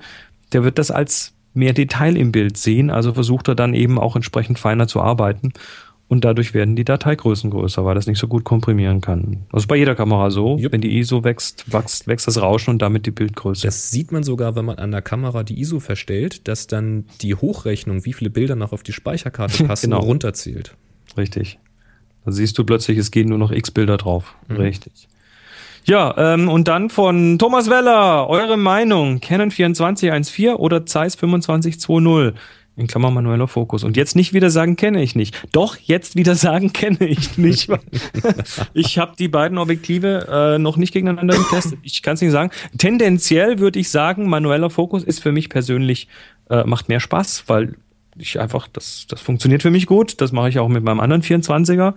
der wird das als mehr Detail im Bild sehen, also versucht er dann eben auch entsprechend feiner zu arbeiten. Und dadurch werden die Dateigrößen größer, weil das nicht so gut komprimieren kann. Also bei jeder Kamera so. Jupp. Wenn die ISO wächst, wächst, wächst das Rauschen und damit die Bildgröße. Das sieht man sogar, wenn man an der Kamera die ISO verstellt, dass dann die Hochrechnung, wie viele Bilder noch auf die Speicherkarte passen, genau. runterzählt. Richtig. Da siehst du plötzlich, es gehen nur noch X Bilder drauf. Mhm. Richtig. Ja, ähm, und dann von Thomas Weller, eure Meinung, Canon 2414 oder Zeiss 2520? In Klammer manueller Fokus. Und jetzt nicht wieder sagen, kenne ich nicht. Doch, jetzt wieder sagen, kenne ich nicht. ich habe die beiden Objektive äh, noch nicht gegeneinander getestet. Ich kann es nicht sagen. Tendenziell würde ich sagen, manueller Fokus ist für mich persönlich, äh, macht mehr Spaß, weil ich einfach, das, das funktioniert für mich gut. Das mache ich auch mit meinem anderen 24er.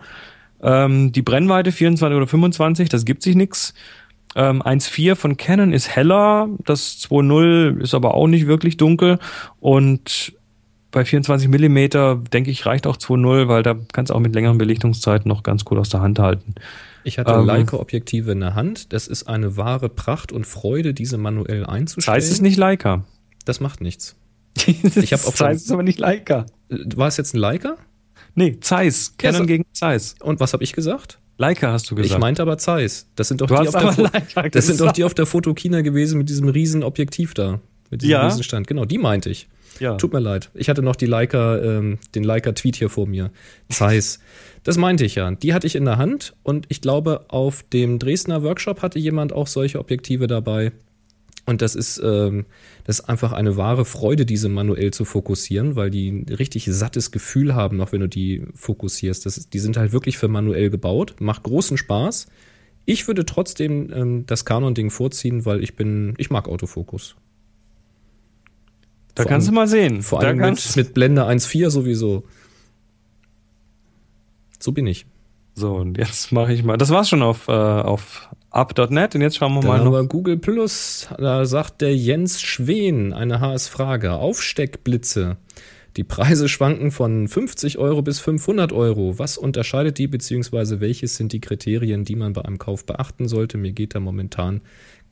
Ähm, die Brennweite 24 oder 25, das gibt sich nix. Ähm, 1.4 von Canon ist heller, das 2.0 ist aber auch nicht wirklich dunkel und bei 24 Millimeter denke ich reicht auch 2.0, weil da kannst du auch mit längeren Belichtungszeiten noch ganz gut aus der Hand halten. Ich hatte ähm, Leica-Objektive in der Hand. Das ist eine wahre Pracht und Freude, diese manuell einzustellen. Das heißt es nicht Leica. Das macht nichts. ich habe auf das heißt es aber nicht Leica. War es jetzt ein Leica? Nee, Zeiss. Canon Ja, gegen Zeiss. Und was habe ich gesagt? Leica hast du gesagt. Ich meinte aber Zeiss. Das sind doch, Du die auf, der, Fo- Leica das sind doch die auf der Fotokina gewesen mit diesem riesen Objektiv da. Mit diesem Ja. riesen Stand. Genau, die meinte ich. ja. Tut mir leid. Ich hatte noch die Leica, ähm, den Leica-Tweet hier vor mir. Zeiss. Das meinte ich ja. Die hatte ich in der Hand und ich glaube, auf dem Dresdner Workshop hatte jemand auch solche Objektive dabei. Und das ist, ähm, das ist einfach eine wahre Freude, diese manuell zu fokussieren, weil die ein richtig sattes Gefühl haben, noch wenn du die fokussierst. Das die sind halt wirklich für manuell gebaut, macht großen Spaß. Ich würde trotzdem ähm, das Canon-Ding vorziehen, weil ich bin, ich mag Autofokus. Da Vor kannst du allem- mal sehen. Vor da allem mit, mit Blende 1.4 sowieso. So bin ich. So, und jetzt mache ich mal. Das war's schon auf, äh, auf up.net und jetzt schauen wir Dann mal noch. Google Plus, da sagt der Jens Schwen eine HS-Frage. Aufsteckblitze. Die Preise schwanken von 50 Euro bis 500 Euro. Was unterscheidet die, beziehungsweise welches sind die Kriterien, die man bei einem Kauf beachten sollte? Mir geht da momentan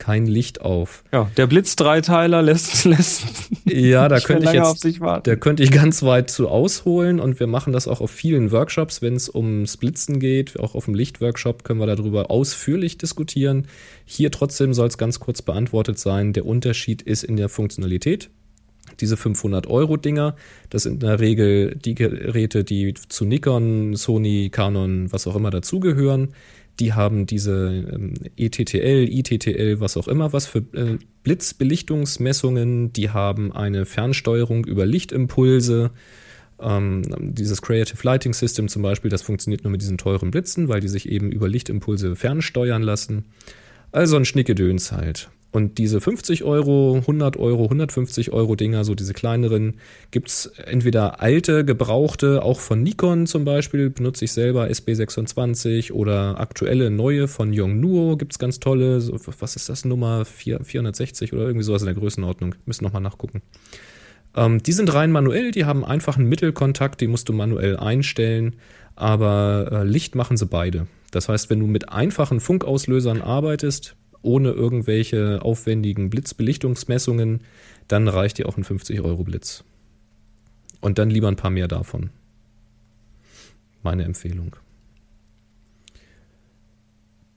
kein Licht auf. Ja, der Blitz-Dreiteiler lässt, lässt Ja, da könnte ich jetzt, da könnte ich ganz weit zu ausholen und wir machen das auch auf vielen Workshops, wenn es ums Blitzen geht. Auch auf dem Lichtworkshop können wir darüber ausführlich diskutieren. Hier trotzdem soll es ganz kurz beantwortet sein. Der Unterschied ist in der Funktionalität. Diese 500 Euro Dinger, das sind in der Regel die Geräte, die zu Nikon, Sony, Canon, was auch immer dazugehören. Die haben diese ähm, ETTL, ITTL, was auch immer, was für äh, Blitzbelichtungsmessungen. Die haben eine Fernsteuerung über Lichtimpulse. Ähm, dieses Creative Lighting System zum Beispiel, das funktioniert nur mit diesen teuren Blitzen, weil die sich eben über Lichtimpulse fernsteuern lassen. Also ein Schnickedöns halt. Und diese 50 Euro, 100 Euro, 150 Euro Dinger, so diese kleineren, gibt's entweder alte, gebrauchte, auch von Nikon zum Beispiel, benutze ich selber SB26 oder aktuelle neue von Yongnuo gibt's ganz tolle. So, was ist das Nummer? 4, 460 oder irgendwie sowas in der Größenordnung. Müssen nochmal nachgucken. Ähm, die sind rein manuell, die haben einfach einen Mittelkontakt, die musst du manuell einstellen, aber äh, Licht machen sie beide. Das heißt, wenn du mit einfachen Funkauslösern arbeitest, ohne irgendwelche aufwendigen Blitzbelichtungsmessungen, dann reicht dir auch ein 50-Euro-Blitz. Und dann lieber ein paar mehr davon. Meine Empfehlung.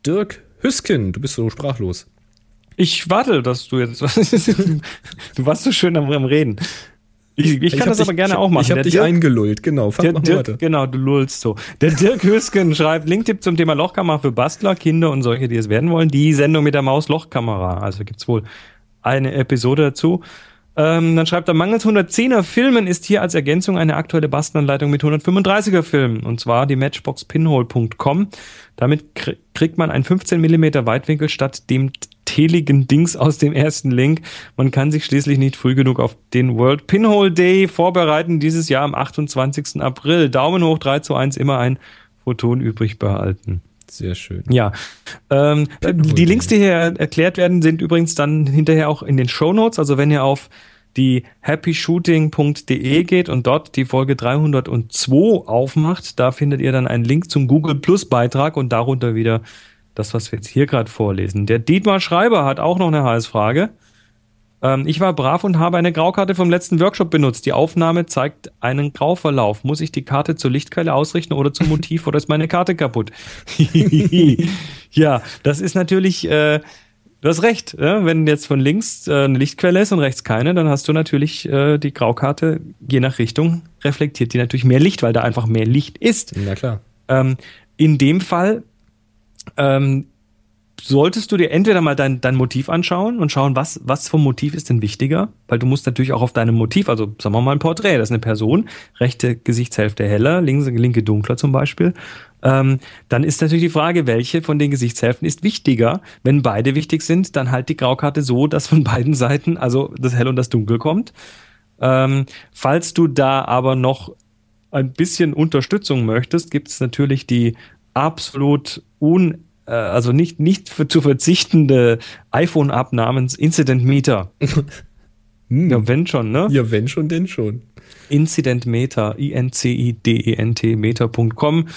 Dirk Hüsken, du bist so sprachlos. Ich warte, dass du jetzt. du warst so schön am, am Reden. Ich, ich kann hab das dich, aber gerne ich, auch machen. Ich habe dich Dirk- eingelullt, genau. Fang Der mal Dirk, genau, du lullst so. Der Dirk Hüsken schreibt Linktipp zum Thema Lochkamera für Bastler, Kinder und solche, die es werden wollen. Die Sendung mit der Maus-Lochkamera. Also gibt's wohl eine Episode dazu. Ähm, dann schreibt er, mangels 110er Filmen ist hier als Ergänzung eine aktuelle Bastelanleitung mit 135er Filmen. Und zwar die matchboxpinhole.com. Damit kr kriegt man einen 15 mm Weitwinkel statt dem teligen Dings aus dem ersten Link. Man kann sich schließlich nicht früh genug auf den World Pinhole Day vorbereiten, dieses Jahr am 28. April. Daumen hoch, 3 zu 1, immer ein Photon übrig behalten. Sehr schön. Ja, ähm, die Links, die hier erklärt werden, sind übrigens dann hinterher auch in den Show Notes. Also wenn ihr auf die happyshooting.de geht und dort die Folge 302 aufmacht, da findet ihr dann einen Link zum Google Plus Beitrag und darunter wieder das, was wir jetzt hier gerade vorlesen. Der Dietmar Schreiber hat auch noch eine Heißfrage. Ähm, ich war brav und habe eine Graukarte vom letzten Workshop benutzt. Die Aufnahme zeigt einen Grauverlauf. Muss ich die Karte zur Lichtquelle ausrichten oder zum Motiv oder ist meine Karte kaputt? ja, das ist natürlich, äh, du hast recht. Wenn jetzt von links äh, eine Lichtquelle ist und rechts keine, dann hast du natürlich äh, die Graukarte, je nach Richtung, reflektiert die natürlich mehr Licht, weil da einfach mehr Licht ist. Na klar. Ähm, in dem Fall ähm, solltest du dir entweder mal dein, dein Motiv anschauen und schauen, was, was vom Motiv ist denn wichtiger, weil du musst natürlich auch auf deinem Motiv, also sagen wir mal ein Porträt, das ist eine Person, rechte Gesichtshälfte heller, linke, linke dunkler zum Beispiel, ähm, dann ist natürlich die Frage, welche von den Gesichtshälften ist wichtiger. Wenn beide wichtig sind, dann halt die Graukarte so, dass von beiden Seiten also das Hell und das Dunkel kommt. Ähm, falls du da aber noch ein bisschen Unterstützung möchtest, gibt es natürlich die absolut un äh, also nicht, nicht für, zu verzichtende iPhone-App namens Incident Meter. Hm. Ja, wenn schon, ne? Ja, wenn schon, denn schon. Incident Meter, I-N-C-I-D-E-N-T, meter.com.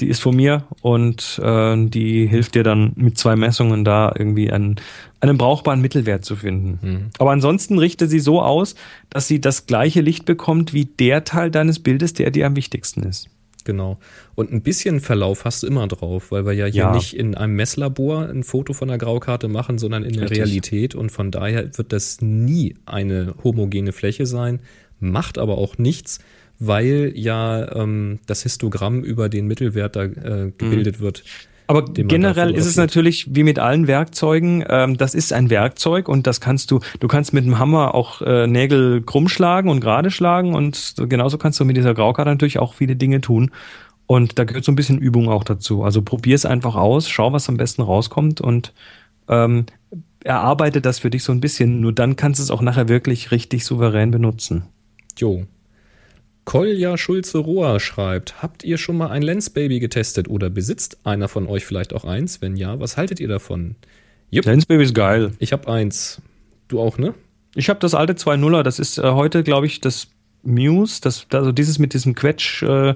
Die ist von mir und äh, die hilft dir dann mit zwei Messungen da irgendwie einen, einen brauchbaren Mittelwert zu finden. Mhm. Aber ansonsten richte sie so aus, dass sie das gleiche Licht bekommt wie der Teil deines Bildes, der dir am wichtigsten ist. Genau. Und ein bisschen Verlauf hast du immer drauf, weil wir ja hier Ja. nicht in einem Messlabor ein Foto von der Graukarte machen, sondern in der Richtig. Realität. Und von daher wird das nie eine homogene Fläche sein, macht aber auch nichts, weil ja ähm, das Histogramm über den Mittelwert da äh, gebildet wird. Aber generell ist es natürlich wie mit allen Werkzeugen, ähm, das ist ein Werkzeug und das kannst du, du kannst mit dem Hammer auch äh, Nägel krumm schlagen und gerade schlagen und genauso kannst du mit dieser Graukarte natürlich auch viele Dinge tun. Und da gehört so ein bisschen Übung auch dazu. Also probier es einfach aus, schau, was am besten rauskommt und ähm, erarbeite das für dich so ein bisschen. Nur dann kannst du es auch nachher wirklich richtig souverän benutzen. Jo. Kolja Schulze-Rohr schreibt, habt ihr schon mal ein Lensbaby getestet oder besitzt einer von euch vielleicht auch eins? Wenn ja, was haltet ihr davon? Lensbaby ist geil. ich habe eins. Du auch, ne? Ich habe das alte 2.0er, das ist äh, heute, glaube ich, das Muse, das, also dieses mit diesem Quetsch, äh,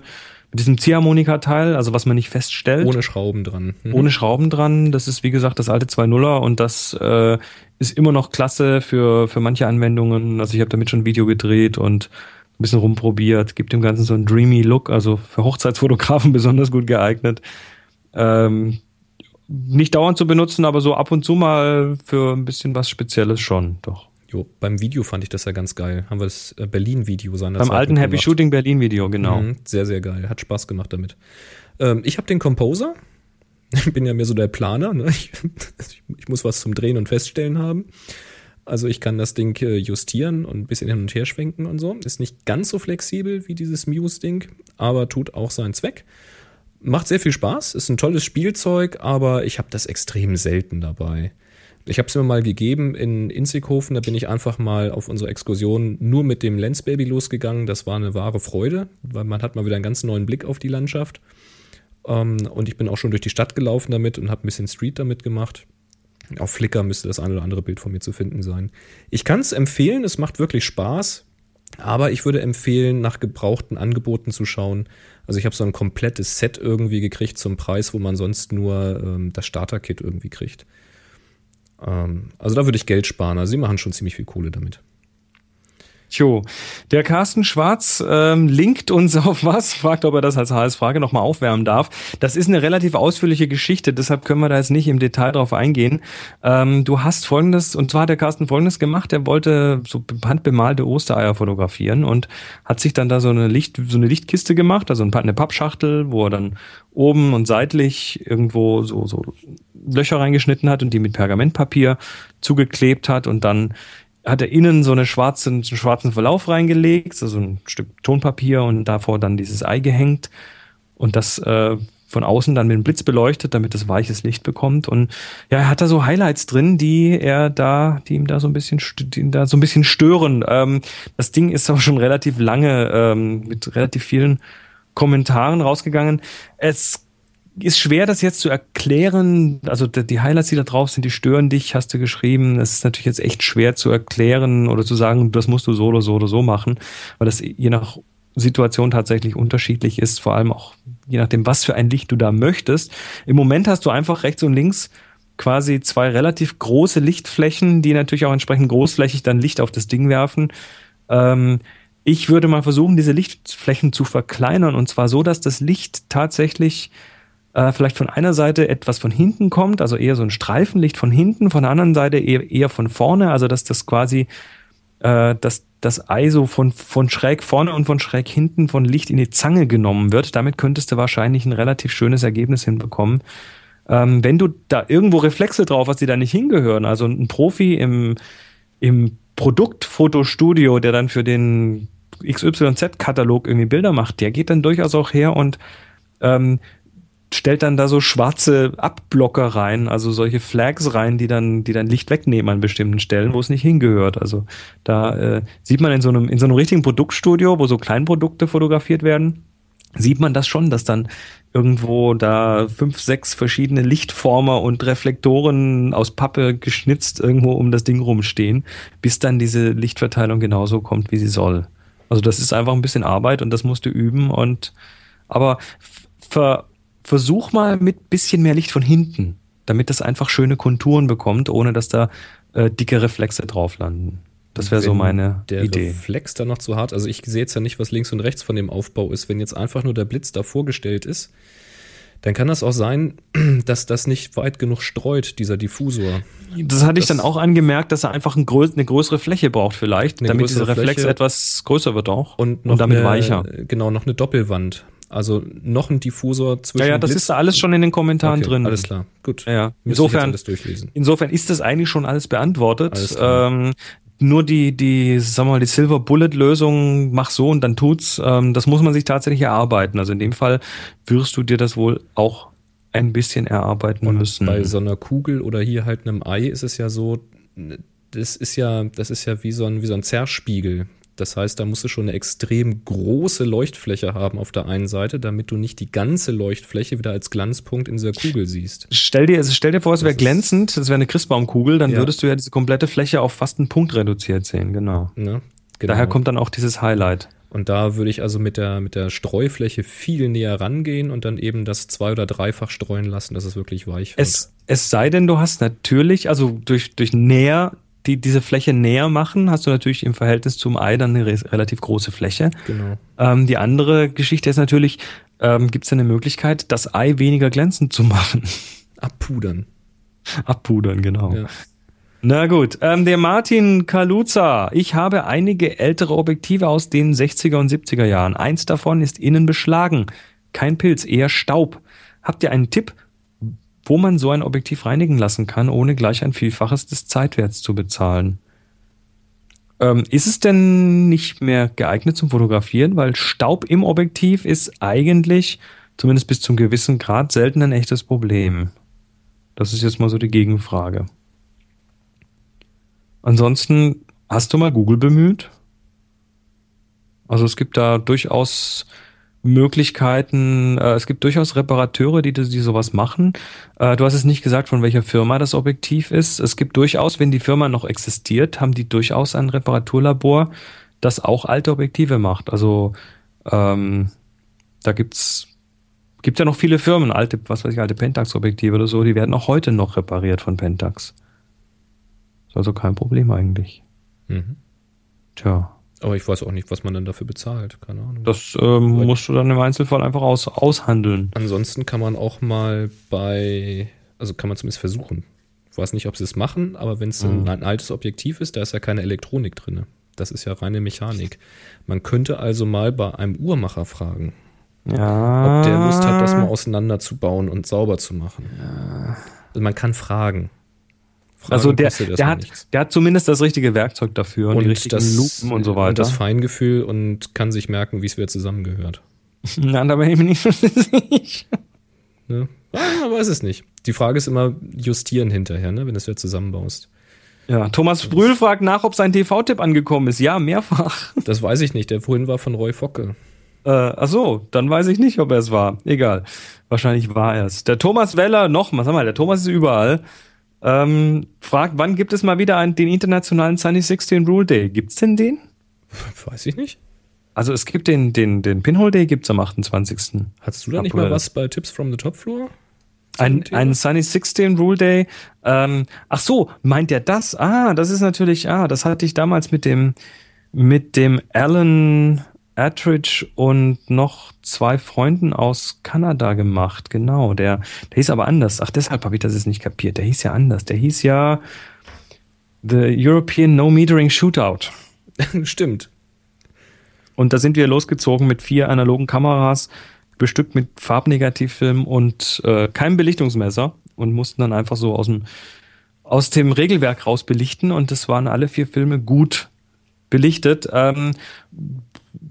mit diesem Ziehharmonika-Teil, also was man nicht feststellt. Ohne Schrauben dran. Mhm. ohne Schrauben dran. Das ist, wie gesagt, das alte 2.0er und das äh, ist immer noch klasse für, für manche Anwendungen. Also ich habe damit schon ein Video gedreht und ein bisschen rumprobiert. Gibt dem Ganzen so einen dreamy Look, also für Hochzeitsfotografen besonders gut geeignet. Ähm, nicht dauernd zu benutzen, aber so ab und zu mal für ein bisschen was Spezielles schon, doch. Jo, beim Video fand ich das ja ganz geil. Haben wir das äh, Berlin-Video Beim seinerzeit alten Happy. Shooting Berlin Video, genau. Mhm, sehr, sehr geil. Hat Spaß gemacht damit. Ähm, ich habe den Composer. Ich bin ja mehr so der Planer. Ne? Ich, ich muss was zum Drehen und Feststellen haben. Also ich kann das Ding äh, justieren und ein bisschen hin und her schwenken und so. Ist nicht ganz so flexibel wie dieses Muse-Ding, aber tut auch seinen Zweck. Macht sehr viel Spaß, ist ein tolles Spielzeug, aber ich habe das extrem selten dabei. Ich habe es mir mal gegeben in Inzighofen, da bin ich einfach mal auf unsere Exkursion nur mit dem Lensbaby losgegangen. Das war eine wahre Freude, weil man hat mal wieder einen ganz neuen Blick auf die Landschaft. Ähm, und ich bin auch schon durch die Stadt gelaufen damit und habe ein bisschen Street damit gemacht. Auf Flickr müsste das ein oder andere Bild von mir zu finden sein. Ich kann es empfehlen, es macht wirklich Spaß. Aber ich würde empfehlen, nach gebrauchten Angeboten zu schauen. Also ich habe so ein komplettes Set irgendwie gekriegt zum Preis, wo man sonst nur ähm, das Starter-Kit irgendwie kriegt. Ähm, also da würde ich Geld sparen. Also sie machen schon ziemlich viel Kohle damit. Tjo, der Carsten Schwarz ähm, linkt uns auf was, fragt, ob er das als HS-Frage nochmal aufwärmen darf. Das ist eine relativ ausführliche Geschichte, deshalb können wir da jetzt nicht im Detail drauf eingehen. Ähm, du hast folgendes, und zwar hat der Carsten folgendes gemacht, er wollte so handbemalte Ostereier fotografieren und hat sich dann da so eine Licht, so eine Lichtkiste gemacht, also eine Pappschachtel, wo er dann oben und seitlich irgendwo so, so Löcher reingeschnitten hat und die mit Pergamentpapier zugeklebt hat und dann hat er innen so eine schwarze, einen schwarzen Verlauf reingelegt, so so ein Stück Tonpapier und davor dann dieses Ei gehängt und das äh, von außen dann mit dem Blitz beleuchtet, damit es weiches Licht bekommt. Und ja, er hat da so Highlights drin, die er da, die ihm da so ein bisschen, die ihn da so ein bisschen stören. Ähm, das Ding ist aber schon relativ lange ähm, mit relativ vielen Kommentaren rausgegangen. Es ist schwer, das jetzt zu erklären. Also die Highlights, die da drauf sind, die stören dich, hast du geschrieben. Das ist natürlich jetzt echt schwer zu erklären oder zu sagen, das musst du so oder so oder so machen, weil das je nach Situation tatsächlich unterschiedlich ist, vor allem auch je nachdem, was für ein Licht du da möchtest. Im Moment hast du einfach rechts und links quasi zwei relativ große Lichtflächen, die natürlich auch entsprechend großflächig dann Licht auf das Ding werfen. Ähm, ich würde mal versuchen, diese Lichtflächen zu verkleinern und zwar so, dass das Licht tatsächlich äh, vielleicht von einer Seite etwas von hinten kommt, also eher so ein Streifenlicht von hinten, von der anderen Seite eher, eher von vorne, also dass das quasi äh, dass das Ei so von, von schräg vorne und von schräg hinten von Licht in die Zange genommen wird. Damit könntest du wahrscheinlich ein relativ schönes Ergebnis hinbekommen. ähm, wenn du da irgendwo Reflexe drauf hast, die da nicht hingehören, also ein Profi im, im Produktfotostudio, der dann für den XYZ-Katalog irgendwie Bilder macht, der geht dann durchaus auch her und ähm, stellt dann da so schwarze Abblocker rein, also solche Flags rein, die dann, die dann Licht wegnehmen an bestimmten Stellen, wo es nicht hingehört. Also da äh, sieht man in so einem, in so einem richtigen Produktstudio, wo so Kleinprodukte fotografiert werden, sieht man das schon, dass dann irgendwo da fünf, sechs verschiedene Lichtformer und Reflektoren aus Pappe geschnitzt irgendwo um das Ding rumstehen, bis dann diese Lichtverteilung genauso kommt, wie sie soll. Also das ist einfach ein bisschen Arbeit und das musst du üben und aber ver, versuch mal mit bisschen mehr Licht von hinten, damit das einfach schöne Konturen bekommt, ohne dass da äh, dicke Reflexe drauf landen. Das wäre so meine der Idee. Reflex da noch zu hart. Also ich sehe jetzt ja nicht, was links und rechts von dem Aufbau ist. Wenn jetzt einfach nur der Blitz da vorgestellt ist, dann kann das auch sein, dass das nicht weit genug streut, dieser Diffusor. Das hatte ich Das- dann auch angemerkt, dass er einfach ein größ eine größere Fläche braucht vielleicht, damit dieser Reflex Fläche etwas größer wird auch Und, noch damit eine, weicher. Genau, noch eine Doppelwand. Also noch ein Diffusor zwischen Ja, ja, das Blitz- ist da alles schon in den Kommentaren okay, drin. Alles klar, gut. Ja, ja. Insofern, insofern ist das eigentlich schon alles beantwortet. Alles ähm, nur die, die, sag mal, die Silver Bullet Lösung, mach so und dann tut's. Ähm, das muss man sich tatsächlich erarbeiten. Also in dem Fall wirst du dir das wohl auch ein bisschen erarbeiten Und müssen. bei so einer Kugel oder hier halt einem Ei ist es ja so, das ist ja, das ist ja wie so ein, wie so ein Zerspiegel. Das heißt, da musst du schon eine extrem große Leuchtfläche haben auf der einen Seite, damit du nicht die ganze Leuchtfläche wieder als Glanzpunkt in dieser Kugel siehst. Stell dir, also stell dir vor, es wäre glänzend, das wäre eine Christbaumkugel, dann Ja. würdest du ja diese komplette Fläche auf fast einen Punkt reduziert sehen, genau. Ne? Genau. Daher kommt dann auch dieses Highlight. Und da würde ich also mit der, mit der Streufläche viel näher rangehen und dann eben das zwei- oder dreifach streuen lassen, dass es wirklich weich wird. Es, es sei denn, du hast natürlich, also durch, durch näher, die, diese Fläche näher machen, hast du natürlich im Verhältnis zum Ei dann eine re relativ große Fläche. genau. Ähm, die andere Geschichte ist natürlich, ähm, gibt es eine Möglichkeit, das Ei weniger glänzend zu machen? Abpudern. Abpudern, genau. Ja. Na gut, ähm, der Martin Kaluza. Ich habe einige ältere Objektive aus den 60er und 70er Jahren. Eins davon ist innen beschlagen. Kein Pilz, eher Staub. Habt ihr einen Tipp, wo man so ein Objektiv reinigen lassen kann, ohne gleich ein Vielfaches des Zeitwerts zu bezahlen? Ähm, ist es denn nicht mehr geeignet zum Fotografieren? Weil Staub im Objektiv ist eigentlich, zumindest bis zum gewissen Grad, selten ein echtes Problem. Das ist jetzt mal so die Gegenfrage. Ansonsten, hast du mal Google bemüht? Also es gibt da durchaus Möglichkeiten, äh, es gibt durchaus Reparateure, die, die sowas machen. Äh, du hast es nicht gesagt, von welcher Firma das Objektiv ist. Es gibt durchaus, wenn die Firma noch existiert, haben die durchaus ein Reparaturlabor, das auch alte Objektive macht. Also ähm, da gibt's gibt ja noch viele Firmen, alte, was weiß ich, alte Pentax-Objektive oder so, die werden auch heute noch repariert von Pentax. Ist also kein Problem eigentlich. Mhm. Tja, Aber ich weiß auch nicht, was man dann dafür bezahlt. Keine Ahnung. das ähm, musst du dann im Einzelfall einfach aus, aushandeln. Ansonsten kann man auch mal bei, also kann man zumindest versuchen. Ich weiß nicht, ob sie es machen, aber wenn es Mhm. ein, altes Objektiv ist, da ist ja keine Elektronik drin. Das ist ja reine Mechanik. Man könnte also mal bei einem Uhrmacher fragen, Ja. ob der Lust hat, das mal auseinanderzubauen und sauber zu machen. Also man kann fragen. Fragen Also der, der, hat, nichts. der hat zumindest das richtige Werkzeug dafür und, die richtigen Lupen und so weiter. Und das Feingefühl und kann sich merken, wie es wieder zusammengehört. Na, da bin ich mir nicht so sicher. Ne? Ah, man weiß es nicht. Die Frage ist immer justieren hinterher, ne, wenn du es wieder zusammenbaust. Ja, Thomas Sprühl fragt nach, ob sein TV-Tipp angekommen ist. Ja, mehrfach. Das weiß ich nicht. Der vorhin war von Roy Focke. Äh, ach so, dann weiß ich nicht, ob er es war. Egal. Wahrscheinlich war er es. Der Thomas Weller, noch mal, sag mal, der Thomas ist überall. Ähm, fragt, wann gibt es mal wieder einen, den internationalen Sunny 16 Rule Day? Gibt's denn den? Weiß ich nicht. Also es gibt den, den, den Pinhole Day gibt's am 28. Hattest du da nicht mal was bei Tips from the Top Floor? Ein, ein Sunny 16 Rule Day. Ähm, ach so, meint er das? Ah, das ist natürlich, ah, das hatte ich damals mit dem, mit dem Alan Attridge und noch zwei Freunden aus Kanada gemacht. Genau, der, der hieß aber anders. Ach, deshalb habe ich das jetzt nicht kapiert. Der hieß ja anders. Der hieß ja The European No Metering Shootout. Stimmt. Und da sind wir losgezogen mit vier analogen Kameras, bestückt mit Farbnegativfilm und äh, keinem Belichtungsmesser. und mussten dann einfach so aus dem, aus dem Regelwerk raus belichten und das waren alle vier Filme gut belichtet. Ähm,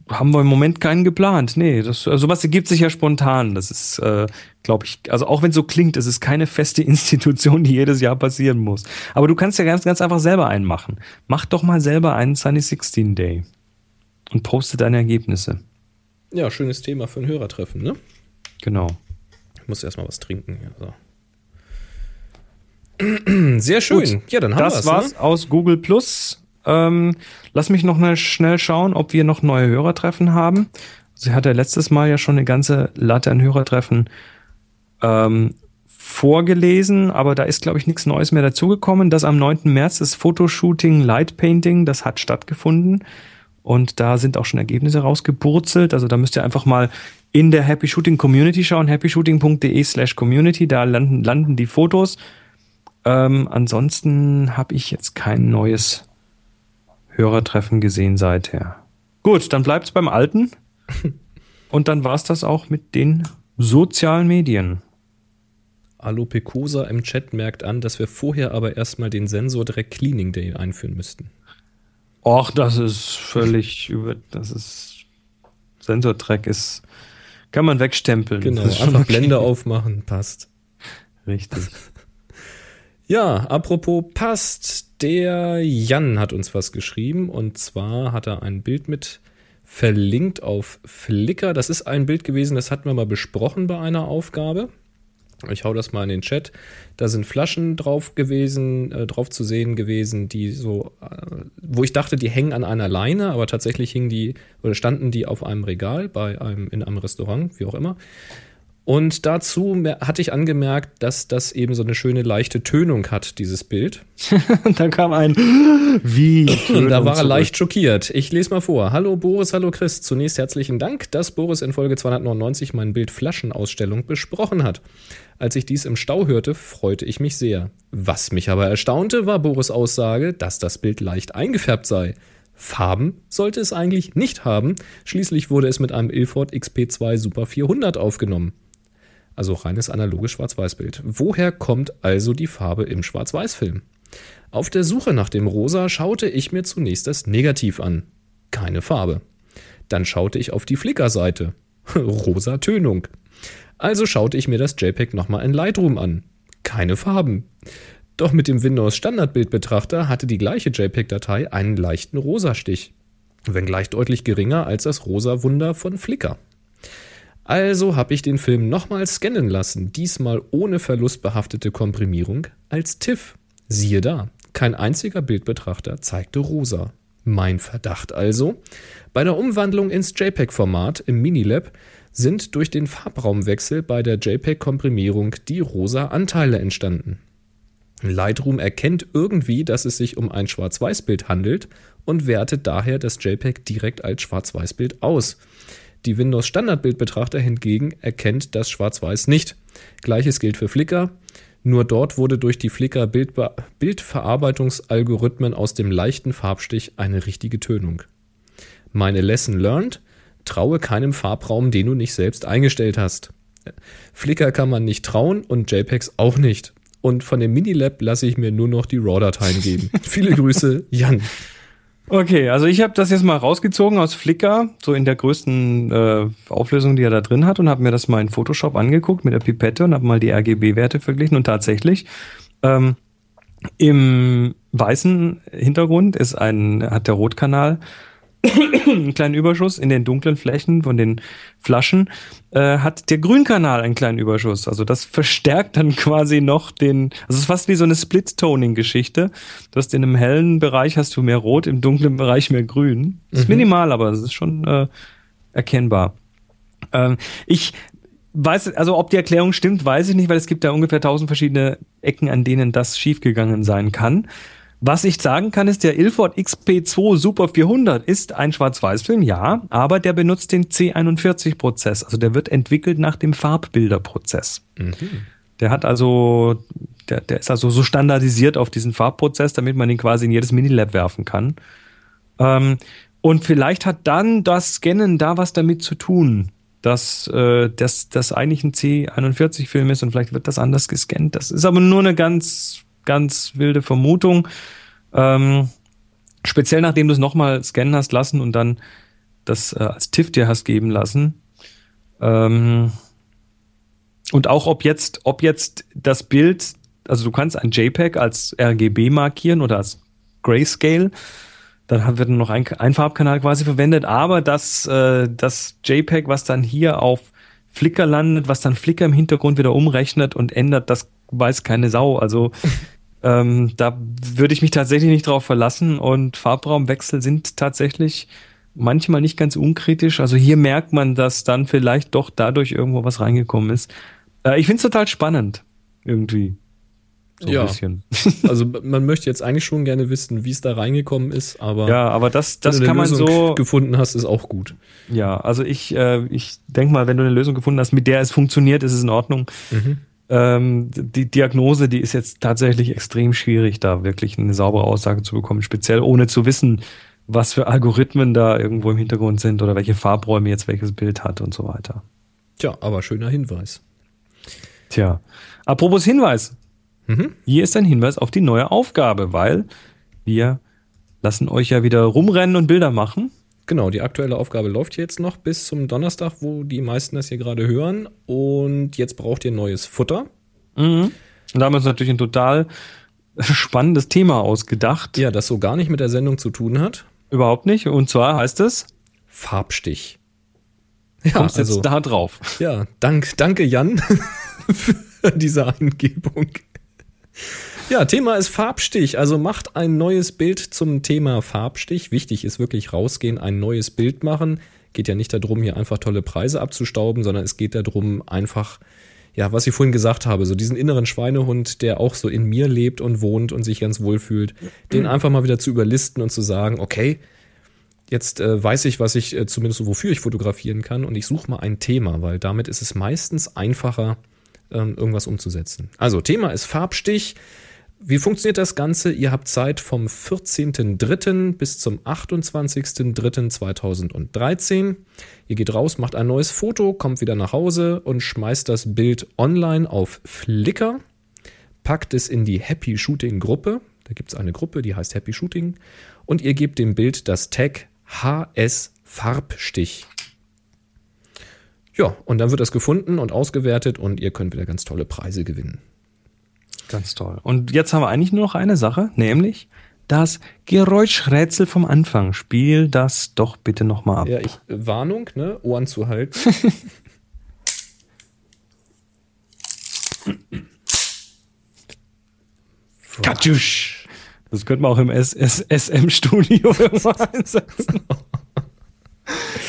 haben wir im Moment keinen geplant. Nee, das, also sowas ergibt sich ja spontan. Das ist, äh, glaube ich, also auch wenn es so klingt, es ist keine feste Institution, die jedes Jahr passieren muss. Aber du kannst ja ganz, ganz einfach selber einen machen. Mach doch mal selber einen Sunny 16 Day und poste deine Ergebnisse. Ja, schönes Thema für ein Hörertreffen, ne? Genau. Ich muss erstmal was trinken. Ja, so. Sehr schön. Gut, ja, dann haben wir Das war's ne? aus Google Plus. Ähm, lass mich noch schnell schauen, ob wir noch neue Hörertreffen haben. Sie hatte letztes Mal ja schon eine ganze Latte an Hörertreffen ähm, vorgelesen, aber da ist, glaube ich, nichts Neues mehr dazugekommen. Das am 9. März ist Fotoshooting Light Painting, das hat stattgefunden. Und da sind auch schon Ergebnisse rausgeburzelt. Also da müsst ihr einfach mal in der Happy Shooting Community schauen, happyshooting.de slash community. Da landen, landen die Fotos. Ähm, ansonsten habe ich jetzt kein neues Hörertreffen gesehen seither. Gut, dann bleibt es beim Alten. Und dann war es das auch mit den sozialen Medien. Alopecosa im Chat merkt an, dass wir vorher aber erstmal den Sensor Dreck Cleaning Day einführen müssten. Och, das ist völlig über, das ist, Sensortrack ist, kann man wegstempeln. Genau, einfach okay. Blende aufmachen, passt. Richtig. Ja, apropos passt, der Jan hat uns was geschrieben und zwar hat er ein Bild mit verlinkt auf Flickr. Das ist ein Bild gewesen, das hatten wir mal besprochen bei einer Aufgabe. Ich hau das mal in den Chat. Da sind Flaschen drauf gewesen, äh, drauf zu sehen gewesen, die so, äh, wo ich dachte, die hängen an einer Leine, aber tatsächlich hingen die oder standen die auf einem Regal bei einem in einem Restaurant, wie auch immer. Und dazu hatte ich angemerkt, dass das eben so eine schöne leichte Tönung hat, dieses Bild. da kam ein Wie? Und da war er leicht schockiert. Ich lese mal vor. Hallo Boris, hallo Chris. Zunächst herzlichen Dank, dass Boris in Folge 299 mein Bild Flaschenausstellung besprochen hat. Als ich dies im Stau hörte, freute ich mich sehr. Was mich aber erstaunte, war Boris Aussage, dass das Bild leicht eingefärbt sei. Farben sollte es eigentlich nicht haben. Schließlich wurde es mit einem Ilford XP2 Super 400 aufgenommen. Also reines analoges Schwarz-Weiß-Bild. Woher kommt also die Farbe im Schwarz-Weiß-Film? Auf der Suche nach dem Rosa schaute ich mir zunächst das Negativ an. Keine Farbe. Dann schaute ich auf die Flickr-Seite. Rosa Tönung. Also schaute ich mir das JPEG nochmal in Lightroom an. Keine Farben. Doch mit dem Windows Standardbildbetrachter hatte die gleiche JPEG-Datei einen leichten Rosastich. Wenngleich deutlich geringer als das Rosa Wunder von Flickr. Also habe ich den Film nochmal scannen lassen, diesmal ohne verlustbehaftete Komprimierung, als TIFF. Siehe da, kein einziger Bildbetrachter zeigte rosa. Mein Verdacht also, bei der Umwandlung ins JPEG-Format im Minilab sind durch den Farbraumwechsel bei der JPEG-Komprimierung die rosa Anteile entstanden. Lightroom erkennt irgendwie, dass es sich um ein Schwarz-Weiß-Bild handelt und wertet daher das JPEG direkt als Schwarz-Weiß-Bild aus. Die Windows Standardbildbetrachter hingegen erkennt das Schwarz-Weiß nicht. Gleiches gilt für Flickr. Nur dort wurde durch die Flickr Bildbe Bildverarbeitungsalgorithmen aus dem leichten Farbstich eine richtige Tönung. Meine Lesson learned: Traue keinem Farbraum, den du nicht selbst eingestellt hast. Flickr kann man nicht trauen und JPEGs auch nicht. Und von dem Minilab lasse ich mir nur noch die RAW-Dateien geben. Viele Grüße, Jan. Okay, also ich habe das jetzt mal rausgezogen aus Flickr, so in der größten äh, Auflösung, die er da drin hat, und habe mir das mal in Photoshop angeguckt mit der Pipette und habe mal die RGB-Werte verglichen. Und tatsächlich, ähm, im weißen Hintergrund ist ein, hat der Rotkanal einen kleinen Überschuss in den dunklen Flächen von den Flaschen, äh, hat der Grünkanal einen kleinen Überschuss. Also das verstärkt dann quasi noch den, also es ist fast wie so eine Split-Toning-Geschichte. Du hast in einem hellen Bereich hast du mehr Rot, im dunklen Bereich mehr Grün. Das ist mhm. minimal, aber es ist schon äh, erkennbar. Ähm, ich weiß, also ob die Erklärung stimmt, weiß ich nicht, weil es gibt da ungefähr tausend verschiedene Ecken, an denen das schiefgegangen sein kann. Was ich sagen kann, ist, der Ilford XP2 Super 400 ist ein Schwarz-Weiß-Film, ja, aber der benutzt den C41-Prozess. Also der wird entwickelt nach dem Farbbilderprozess. Mhm. Der hat also, der, der ist also so standardisiert auf diesen Farbprozess, damit man ihn quasi in jedes Minilab werfen kann. Ähm, und vielleicht hat dann das Scannen da was damit zu tun. dass äh, das, das eigentlich ein C41-Film ist und vielleicht wird das anders gescannt. Das ist aber nur eine ganz, ganz wilde Vermutung. Ähm, speziell nachdem du es nochmal scannen hast lassen und dann das äh, als TIFF dir hast geben lassen. Ähm, und auch ob jetzt, ob jetzt das Bild, also du kannst ein JPEG als RGB markieren oder als Grayscale. Dann wird noch ein, ein Farbkanal quasi verwendet, aber das, äh, das JPEG, was dann hier auf Flickr landet, was dann Flickr im Hintergrund wieder umrechnet und ändert, das weiß keine Sau. Also ähm, da würde ich mich tatsächlich nicht drauf verlassen und Farbraumwechsel sind tatsächlich manchmal nicht ganz unkritisch. Also hier merkt man, dass dann vielleicht doch dadurch irgendwo was reingekommen ist. Äh, ich finde es total spannend, irgendwie. So ja. also man möchte jetzt eigentlich schon gerne wissen, wie es da reingekommen ist, aber ja, aber das, das kann man Lösung so gefunden hast, ist auch gut. Ja, also ich, äh, ich denke mal, wenn du eine Lösung gefunden hast, mit der es funktioniert, ist es in Ordnung. Mhm. Ähm, die Diagnose, die ist jetzt tatsächlich extrem schwierig, da wirklich eine saubere Aussage zu bekommen, speziell ohne zu wissen, was für Algorithmen da irgendwo im Hintergrund sind oder welche Farbräume jetzt welches Bild hat und so weiter. Tja, aber schöner Hinweis. Tja, apropos Hinweis. Mhm. Hier ist ein Hinweis auf die neue Aufgabe, weil wir lassen euch ja wieder rumrennen und Bilder machen. Genau, die aktuelle Aufgabe läuft jetzt noch bis zum Donnerstag, wo die meisten das hier gerade hören. Und jetzt braucht ihr neues Futter. Mhm. Und da haben wir uns natürlich ein total spannendes Thema ausgedacht. Ja, das so gar nicht mit der Sendung zu tun hat. Überhaupt nicht. Und zwar heißt es Farbstich. Ja, Kommst also, jetzt da drauf. Ja, dank, danke Jan für diese Angebung. Ja, Thema ist Farbstich. Also macht ein neues Bild zum Thema Farbstich. Wichtig ist wirklich rausgehen, ein neues Bild machen. Geht ja nicht darum, hier einfach tolle Preise abzustauben, sondern es geht darum, einfach, ja, was ich vorhin gesagt habe, so diesen inneren Schweinehund, der auch so in mir lebt und wohnt und sich ganz wohl fühlt, den einfach mal wieder zu überlisten und zu sagen, okay, jetzt äh, weiß ich, was ich äh, zumindest wofür ich fotografieren kann und ich suche mal ein Thema, weil damit ist es meistens einfacher, ähm, irgendwas umzusetzen. Also Thema ist Farbstich. Wie funktioniert das Ganze? Ihr habt Zeit vom 14.03. bis zum 28.03.2013. Ihr geht raus, macht ein neues Foto, kommt wieder nach Hause und schmeißt das Bild online auf Flickr, packt es in die Happy Shooting Gruppe. Da gibt es eine Gruppe, die heißt Happy Shooting. Und ihr gebt dem Bild das Tag HS Farbstich. Ja, und dann wird das gefunden und ausgewertet und ihr könnt wieder ganz tolle Preise gewinnen. Ganz toll. Und jetzt haben wir eigentlich nur noch eine Sache, nämlich das Geräuschrätsel vom Anfang. Spiel das doch bitte nochmal ab. Ja, ich, Warnung, ne? Ohren zu halten. Katjusch. Das könnte man auch im SM-Studio einsetzen.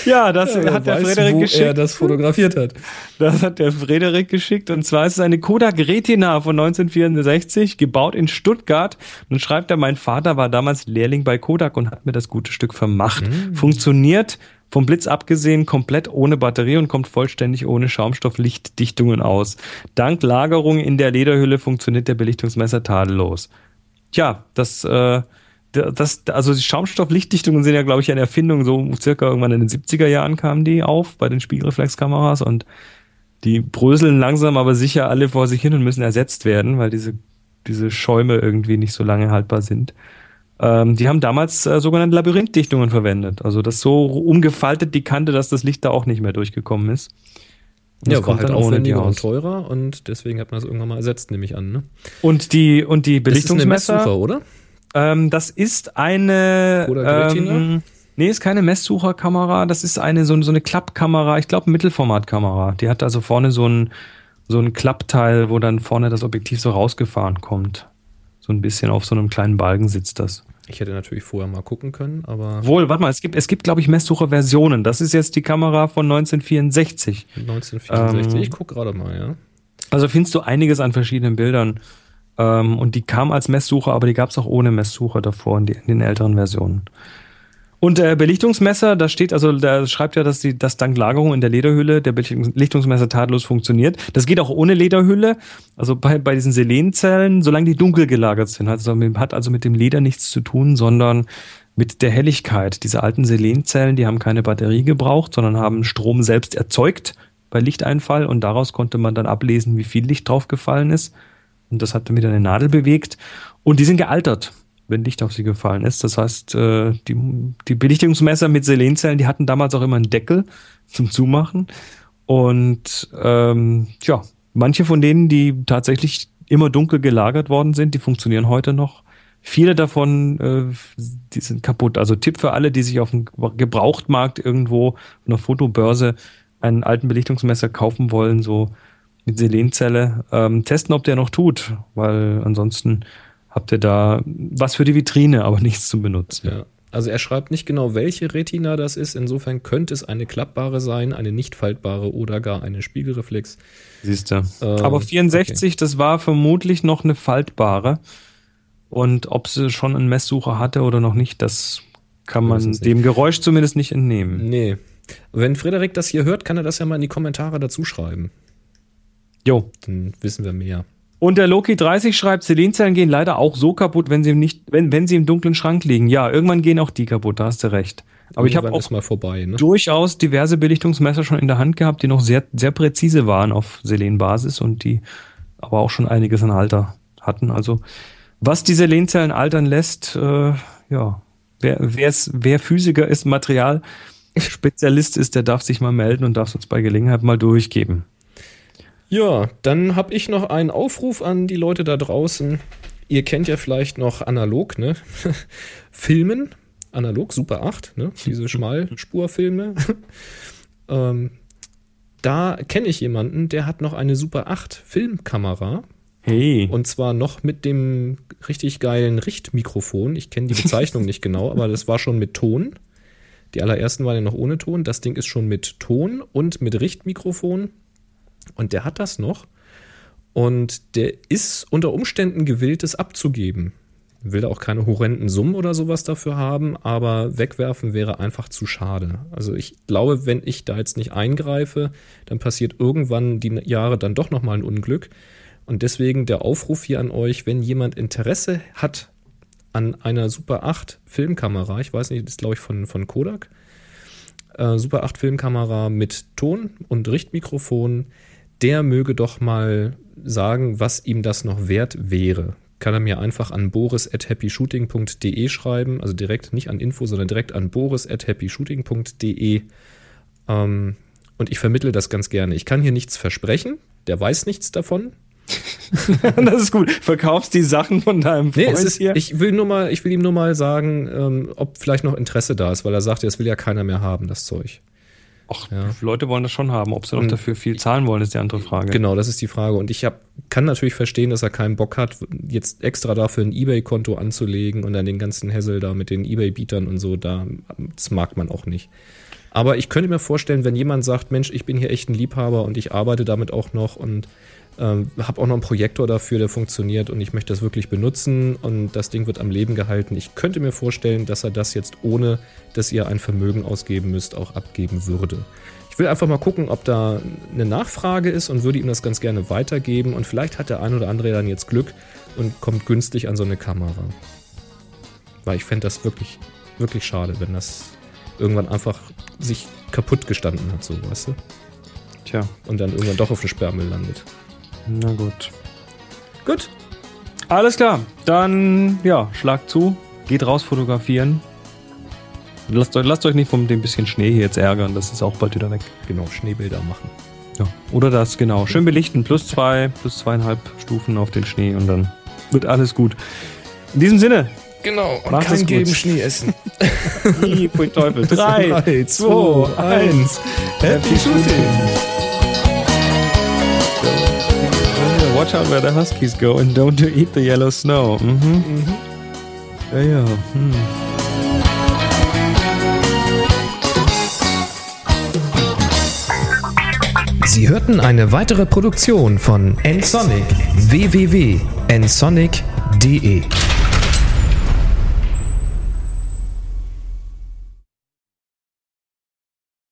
Ja, das ja, hat der weiß, Frederik wo geschickt. er das fotografiert hat. Das hat der Frederik geschickt. Und zwar ist es eine Kodak Retina von 1964, gebaut in Stuttgart. Und schreibt er, mein Vater war damals Lehrling bei Kodak und hat mir das gute Stück vermacht. Mhm. Funktioniert vom Blitz abgesehen komplett ohne Batterie und kommt vollständig ohne Schaumstofflichtdichtungen aus. Dank Lagerung in der Lederhülle funktioniert der Belichtungsmesser tadellos. Tja, das äh, das, also die Schaumstofflichtdichtungen sind ja, glaube ich, eine Erfindung, so circa irgendwann in den 70er Jahren kamen die auf bei den Spiegelreflexkameras und die bröseln langsam aber sicher alle vor sich hin und müssen ersetzt werden, weil diese, diese Schäume irgendwie nicht so lange haltbar sind. Ähm, die haben damals äh, sogenannte Labyrinthdichtungen verwendet. Also das so umgefaltet die Kante, dass das Licht da auch nicht mehr durchgekommen ist. Und ja, war halt aufwendiger und teurer und deswegen hat man das irgendwann mal ersetzt, nehme ich an. Ne? Und die, und die Belichtungsmesser. Das ist eine Messsucher, oder? Ähm, das ist eine. Oder ähm, Nee, ist keine Messsucherkamera, das ist eine so, so eine Klappkamera, ich glaube Mittelformatkamera. Die hat also vorne so ein, so ein Klappteil, wo dann vorne das Objektiv so rausgefahren kommt. So ein bisschen auf so einem kleinen Balken sitzt das. Ich hätte natürlich vorher mal gucken können, aber. Wohl, warte mal, es gibt, es gibt, glaube ich, Messsucherversionen. Das ist jetzt die Kamera von 1964. 1964, ähm, ich gucke gerade mal, ja. Also findest du einiges an verschiedenen Bildern. Ähm, und die kam als Messsucher, aber die gab es auch ohne Messsucher davor in, die, in, den älteren Versionen. Und der Belichtungsmesser, da steht, also da schreibt ja, dass die, dass dank Lagerung in der Lederhülle der Belichtungsmesser tadellos funktioniert. Das geht auch ohne Lederhülle, also bei, bei diesen Selenzellen, solange die dunkel gelagert sind. Also hat also mit dem Leder nichts zu tun, sondern mit der Helligkeit. Diese alten Selenzellen, die haben keine Batterie gebraucht, sondern haben Strom selbst erzeugt bei Lichteinfall und daraus konnte man dann ablesen, wie viel Licht draufgefallen ist. Und das hat wieder eine Nadel bewegt. Und die sind gealtert, wenn Licht auf sie gefallen ist. Das heißt, äh, die, die Belichtungsmesser mit Selenzellen, die hatten damals auch immer einen Deckel zum Zumachen. Und ähm, ja, manche von denen, die tatsächlich immer dunkel gelagert worden sind, die funktionieren heute noch. Viele davon, äh, die sind kaputt. Also Tipp für alle, die sich auf dem Gebrauchtmarkt irgendwo einer Fotobörse einen alten Belichtungsmesser kaufen wollen, so mit Selenzelle, ähm, testen, ob der noch tut, weil ansonsten habt ihr da was für die Vitrine, aber nichts zum Benutzen. Ja. Also er schreibt nicht genau, welche Retina das ist. Insofern könnte es eine klappbare sein, eine nicht faltbare oder gar eine Spiegelreflex. Siehst du. Ähm, aber 64, okay. das war vermutlich noch eine faltbare. Und ob sie schon einen Messsucher hatte oder noch nicht, das kann man dem Geräusch zumindest nicht entnehmen. Nee. Wenn Frederik das hier hört, kann er das ja mal in die Kommentare dazu schreiben. Jo. Dann wissen wir mehr. Und der Loki 30 schreibt, Selenzellen gehen leider auch so kaputt, wenn sie nicht, wenn, wenn sie im dunklen Schrank liegen. Ja, irgendwann gehen auch die kaputt, da hast du recht. Aber irgendwann ich habe auch mal vorbei, ne? durchaus diverse Belichtungsmesser schon in der Hand gehabt, die noch sehr, sehr präzise waren auf Selenbasis und die aber auch schon einiges an Alter hatten. Also was diese Lehnzellen altern lässt, äh, ja, wer, wer Physiker ist, Materialspezialist ist, der darf sich mal melden und darf es uns bei Gelegenheit mal durchgeben. Ja, dann habe ich noch einen Aufruf an die Leute da draußen. Ihr kennt ja vielleicht noch analog, ne? Filmen, analog, Super 8, ne? Diese Schmalspurfilme. ähm, da kenne ich jemanden, der hat noch eine Super 8 Filmkamera. Hey. Und zwar noch mit dem richtig geilen Richtmikrofon. Ich kenne die Bezeichnung nicht genau, aber das war schon mit Ton. Die allerersten waren ja noch ohne Ton. Das Ding ist schon mit Ton und mit Richtmikrofon. Und der hat das noch. Und der ist unter Umständen gewillt, es abzugeben. Will da auch keine horrenden Summen oder sowas dafür haben, aber wegwerfen wäre einfach zu schade. Also ich glaube, wenn ich da jetzt nicht eingreife, dann passiert irgendwann die Jahre dann doch nochmal ein Unglück. Und deswegen der Aufruf hier an euch, wenn jemand Interesse hat an einer Super 8 Filmkamera, ich weiß nicht, das ist glaube ich von, von Kodak, äh, Super 8 Filmkamera mit Ton und Richtmikrofon, der möge doch mal sagen, was ihm das noch wert wäre. Kann er mir einfach an boris.happyshooting.de schreiben, also direkt nicht an Info, sondern direkt an boris.happyshooting.de. Ähm, und ich vermittle das ganz gerne. Ich kann hier nichts versprechen, der weiß nichts davon. das ist gut. Verkaufst die Sachen von deinem Freund nee, ist, hier? Ich will nur mal, ich will ihm nur mal sagen, ähm, ob vielleicht noch Interesse da ist, weil er sagt, das will ja keiner mehr haben, das Zeug. Ach, ja. Leute wollen das schon haben. Ob sie noch dafür viel zahlen wollen, ist die andere Frage. Genau, das ist die Frage. Und ich hab, kann natürlich verstehen, dass er keinen Bock hat, jetzt extra dafür ein Ebay-Konto anzulegen und dann den ganzen Hassel da mit den Ebay-Bietern und so, da, das mag man auch nicht. Aber ich könnte mir vorstellen, wenn jemand sagt, Mensch, ich bin hier echt ein Liebhaber und ich arbeite damit auch noch und ähm, habe auch noch einen Projektor dafür, der funktioniert und ich möchte das wirklich benutzen und das Ding wird am Leben gehalten. Ich könnte mir vorstellen, dass er das jetzt ohne, dass ihr ein Vermögen ausgeben müsst, auch abgeben würde. Ich will einfach mal gucken, ob da eine Nachfrage ist und würde ihm das ganz gerne weitergeben und vielleicht hat der ein oder andere dann jetzt Glück und kommt günstig an so eine Kamera. Weil ich fände das wirklich, wirklich schade, wenn das irgendwann einfach sich kaputt gestanden hat, so, weißt du? Tja. Und dann irgendwann doch auf dem Sperrmüll landet. Na gut. Gut. Alles klar. Dann, ja, schlag zu. Geht raus fotografieren. Lasst euch, lasst euch nicht von dem bisschen Schnee hier jetzt ärgern. Das ist auch bald wieder weg. Genau, Schneebilder machen. Ja. Oder das, genau. Schön belichten. Plus zwei, plus zweieinhalb Stufen auf den Schnee und dann wird alles gut. In diesem Sinne. Genau. Und kein gelben Schnee essen. Pui Teufel. Drei, Drei zwei, eins. Happy Shooting. Watch out where the huskies go and don't eat the yellow snow. Mhm. mhm. Ja, ja. Hm. Sie hörten eine weitere Produktion von nsonic www.nsonic.de